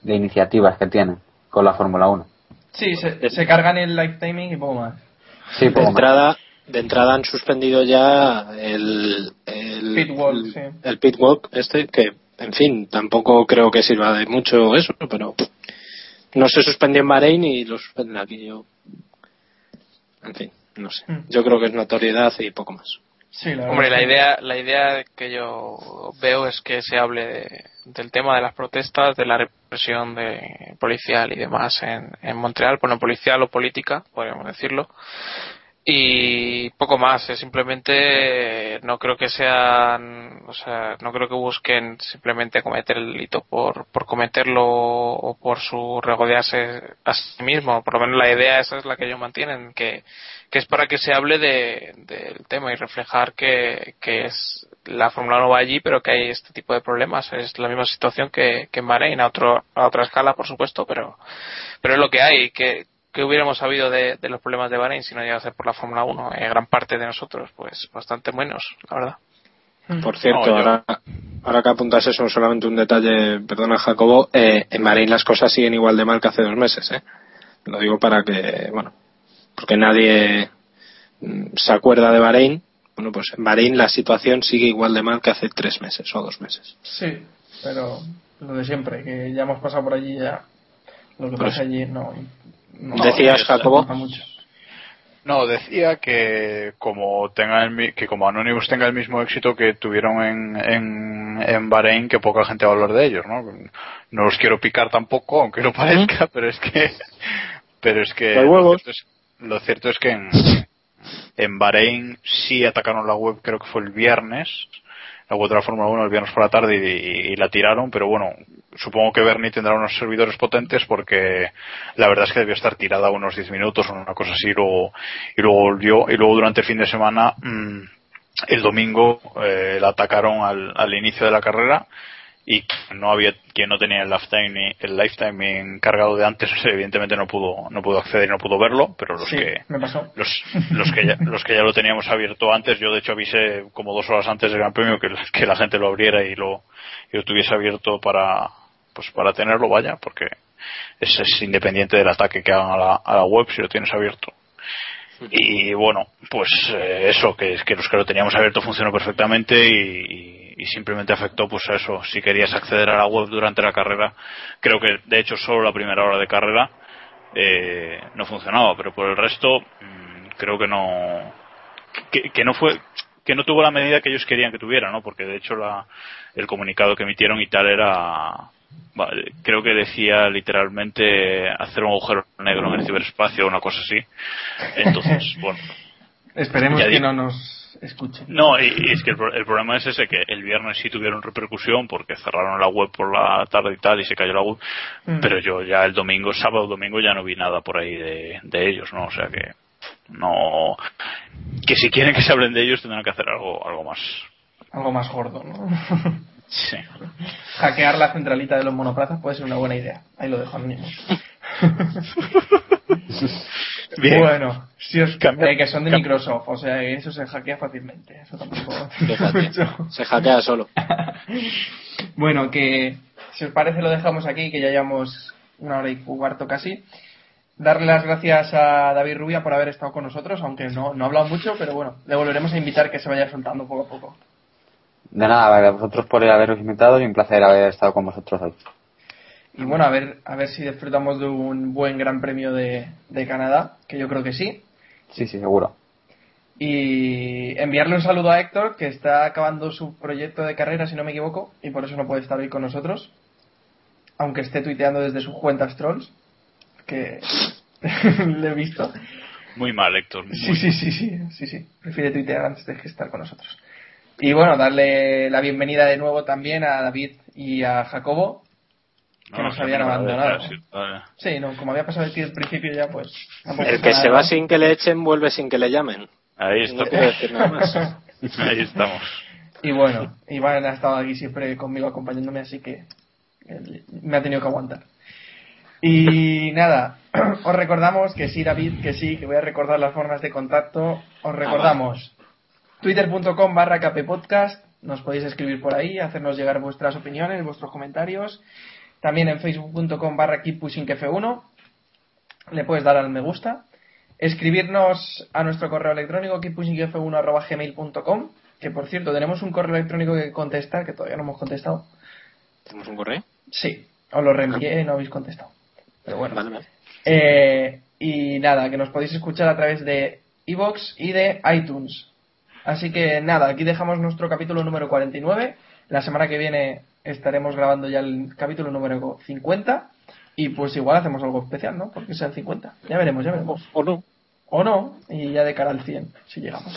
de iniciativas que tienen con la Fórmula 1. Sí, se, se cargan el live timing y poco más. Sí, de poco más. entrada, de entrada han suspendido ya el, el Pitwalk, el, sí. el pitwalk este, que en fin, tampoco creo que sirva de mucho eso, pero no se suspendió en Bahrein y lo suspenden aquí. Yo, en fin, no sé. Mm. Yo creo que es notoriedad y poco más. Sí, la Hombre, la idea, la idea que yo veo es que se hable de- del tema de las protestas, de la represión de policial y demás en, en Montreal, bueno, policial o política, podríamos decirlo. Y poco más, eh, simplemente no creo que sean, o sea, no creo que busquen simplemente cometer el delito por, por cometerlo o por su regodearse a sí mismo. Por lo menos la idea esa es la que ellos mantienen, que, que es para que se hable de, del tema y reflejar que, que es la Fórmula 1 va allí, pero que hay este tipo de problemas. Es la misma situación que, que en Bahrein, a, otro, a otra escala, por supuesto, pero, pero es lo que hay. Que, que hubiéramos sabido de, de los problemas de Bahrein si no llegase a ser por la Fórmula 1? Eh, gran parte de nosotros, pues bastante menos, la verdad. Por cierto, No, ahora, ahora que apuntas eso, solamente un detalle, perdona Jacobo, eh, en Bahrein las cosas siguen igual de mal que hace dos meses, ¿eh? Lo digo para que, bueno, porque nadie mm, se acuerda de Bahrein. Bueno, pues en Bahrein la situación sigue igual de mal que hace tres meses o dos meses. Sí, pero lo de siempre, que ya hemos pasado por allí ya. Lo que Pues- pasa allí no. No Decías, no Jacobo. No, decía que como tenga el, que como Anonymous tenga el mismo éxito que tuvieron en, en, en Bahrein, que poca gente va a hablar de ellos, ¿no? No los quiero picar tampoco, aunque lo parezca, pero es que, pero es que Hay lo huevos. cierto es, lo cierto es que en, en Bahrein sí atacaron la web, creo que fue el viernes, de la Fórmula 1 el por la tarde y la tiraron, pero bueno, supongo que Bernie tendrá unos servidores potentes porque la verdad es que debió estar tirada unos 10 minutos o una cosa así y luego, y luego volvió y luego durante el fin de semana mm, el domingo eh, la atacaron al, al inicio de la carrera y no había quien no tenía el lifetime el lifetime encargado de antes evidentemente no pudo no pudo acceder y no pudo verlo pero los Sí, que me pasó. los, los que ya, los que ya lo teníamos abierto antes yo de hecho avisé como dos horas antes del Gran Premio que, que la gente lo abriera y lo, y lo tuviese abierto para pues para tenerlo vaya porque es, es independiente del ataque que hagan a la, a la web si lo tienes abierto y bueno pues eh, eso que que los que lo teníamos abierto funcionó perfectamente y, y- y simplemente afectó pues a eso si querías acceder a la web durante la carrera creo que de hecho solo la primera hora de carrera eh, no funcionaba pero por el resto mm, creo que no que, que no fue que no tuvo la medida que ellos querían que tuviera no porque de hecho la, el comunicado que emitieron y tal era Vale, creo que decía literalmente hacer un agujero negro en el ciberespacio o una cosa así. Entonces, bueno. Esperemos que no nos escuchen. No, y, y es que el, el problema es ese, que el viernes sí tuvieron repercusión porque cerraron la web por la tarde y tal y se cayó la web, Mm. pero yo ya el domingo, sábado, domingo ya no vi nada por ahí de, de ellos, ¿no? O sea que no... Que si quieren que se hablen de ellos tendrán que hacer algo, algo más. Algo más gordo, ¿no? Sí. Hackear la centralita de los monoplazas puede ser una buena idea. Ahí lo dejo, niños. Bien. Bueno, si os Cambia- eh, que son de Microsoft, o sea, que eso se hackea fácilmente. Eso tampoco. Se hackea solo. Bueno, que si os parece lo dejamos aquí, que ya llevamos una hora y cuarto casi. Darle las gracias a David Rubia por haber estado con nosotros, aunque no, no ha hablado mucho, pero bueno, le volveremos a invitar que se vaya soltando poco a poco. De nada, vale, a vosotros por haberos invitado y un placer haber estado con vosotros hoy. Y bueno, a ver, a ver si disfrutamos de un buen gran premio de, de Canadá, que yo creo que sí. Sí, sí, seguro. Y enviarle un saludo a Héctor, que está acabando su proyecto de carrera, si no me equivoco, y por eso no puede estar hoy con nosotros. Aunque esté tuiteando desde sus cuentas trolls, que le he visto. Muy mal, Héctor. muy Sí, sí, sí, sí, sí, sí. Prefiere tuitear antes de que estar con nosotros. Y bueno, darle la bienvenida de nuevo también a David y a Jacobo, que No, nos habían no, abandonado. sí, no, como había pasado aquí al principio ya, pues... El que se va ¿no? sin que le echen, vuelve sin que le llamen. Ahí No está. quiero decir nada más. Ahí estamos. Y bueno, Iván ha estado aquí siempre conmigo acompañándome, así que me ha tenido que aguantar. Y nada, os recordamos que sí, David, que sí, que voy a recordar las formas de contacto. Os recordamos twitter.com barra kppodcast, nos podéis escribir por ahí, hacernos llegar vuestras opiniones, vuestros comentarios. También en facebook.com barra keeppushingf1, le puedes dar al me gusta. Escribirnos a nuestro correo electrónico keeppushingf1 arroba gmail.com, que por cierto tenemos un correo electrónico que contestar, que todavía no hemos contestado. ¿Tenemos un correo? Sí, os lo reenvié y no habéis contestado. Pero bueno. Vale, vale. Eh, y nada, que nos podéis escuchar a través de iVoox y de iTunes. Así que nada, aquí dejamos nuestro capítulo número 49. La semana que viene estaremos grabando ya el capítulo número 50. Y pues igual hacemos algo especial, ¿no? Porque sea el 50. Ya veremos, ya veremos. O no. O no, y ya de cara al 100, si llegamos.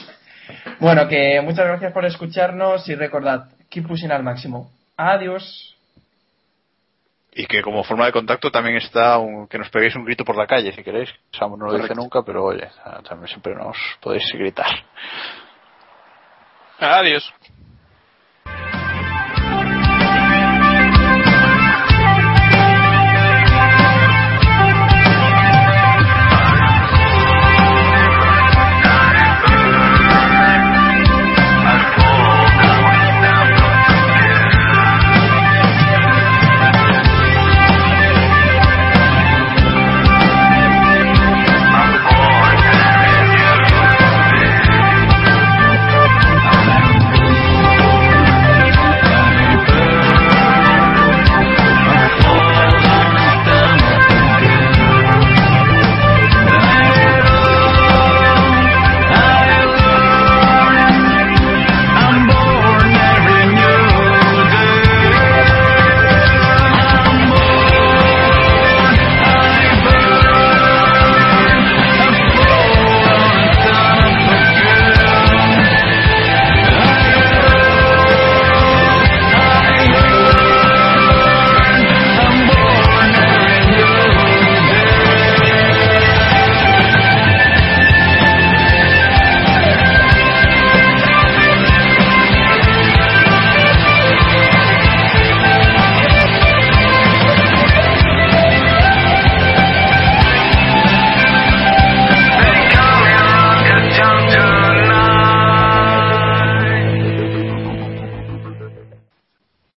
Bueno, que muchas gracias por escucharnos y recordad, keep pushing al máximo. Adiós. Y que como forma de contacto también está un- que nos peguéis un grito por la calle, si queréis. Samu no lo dice Correcto. nunca, pero oye, también siempre nos podéis gritar. Adiós.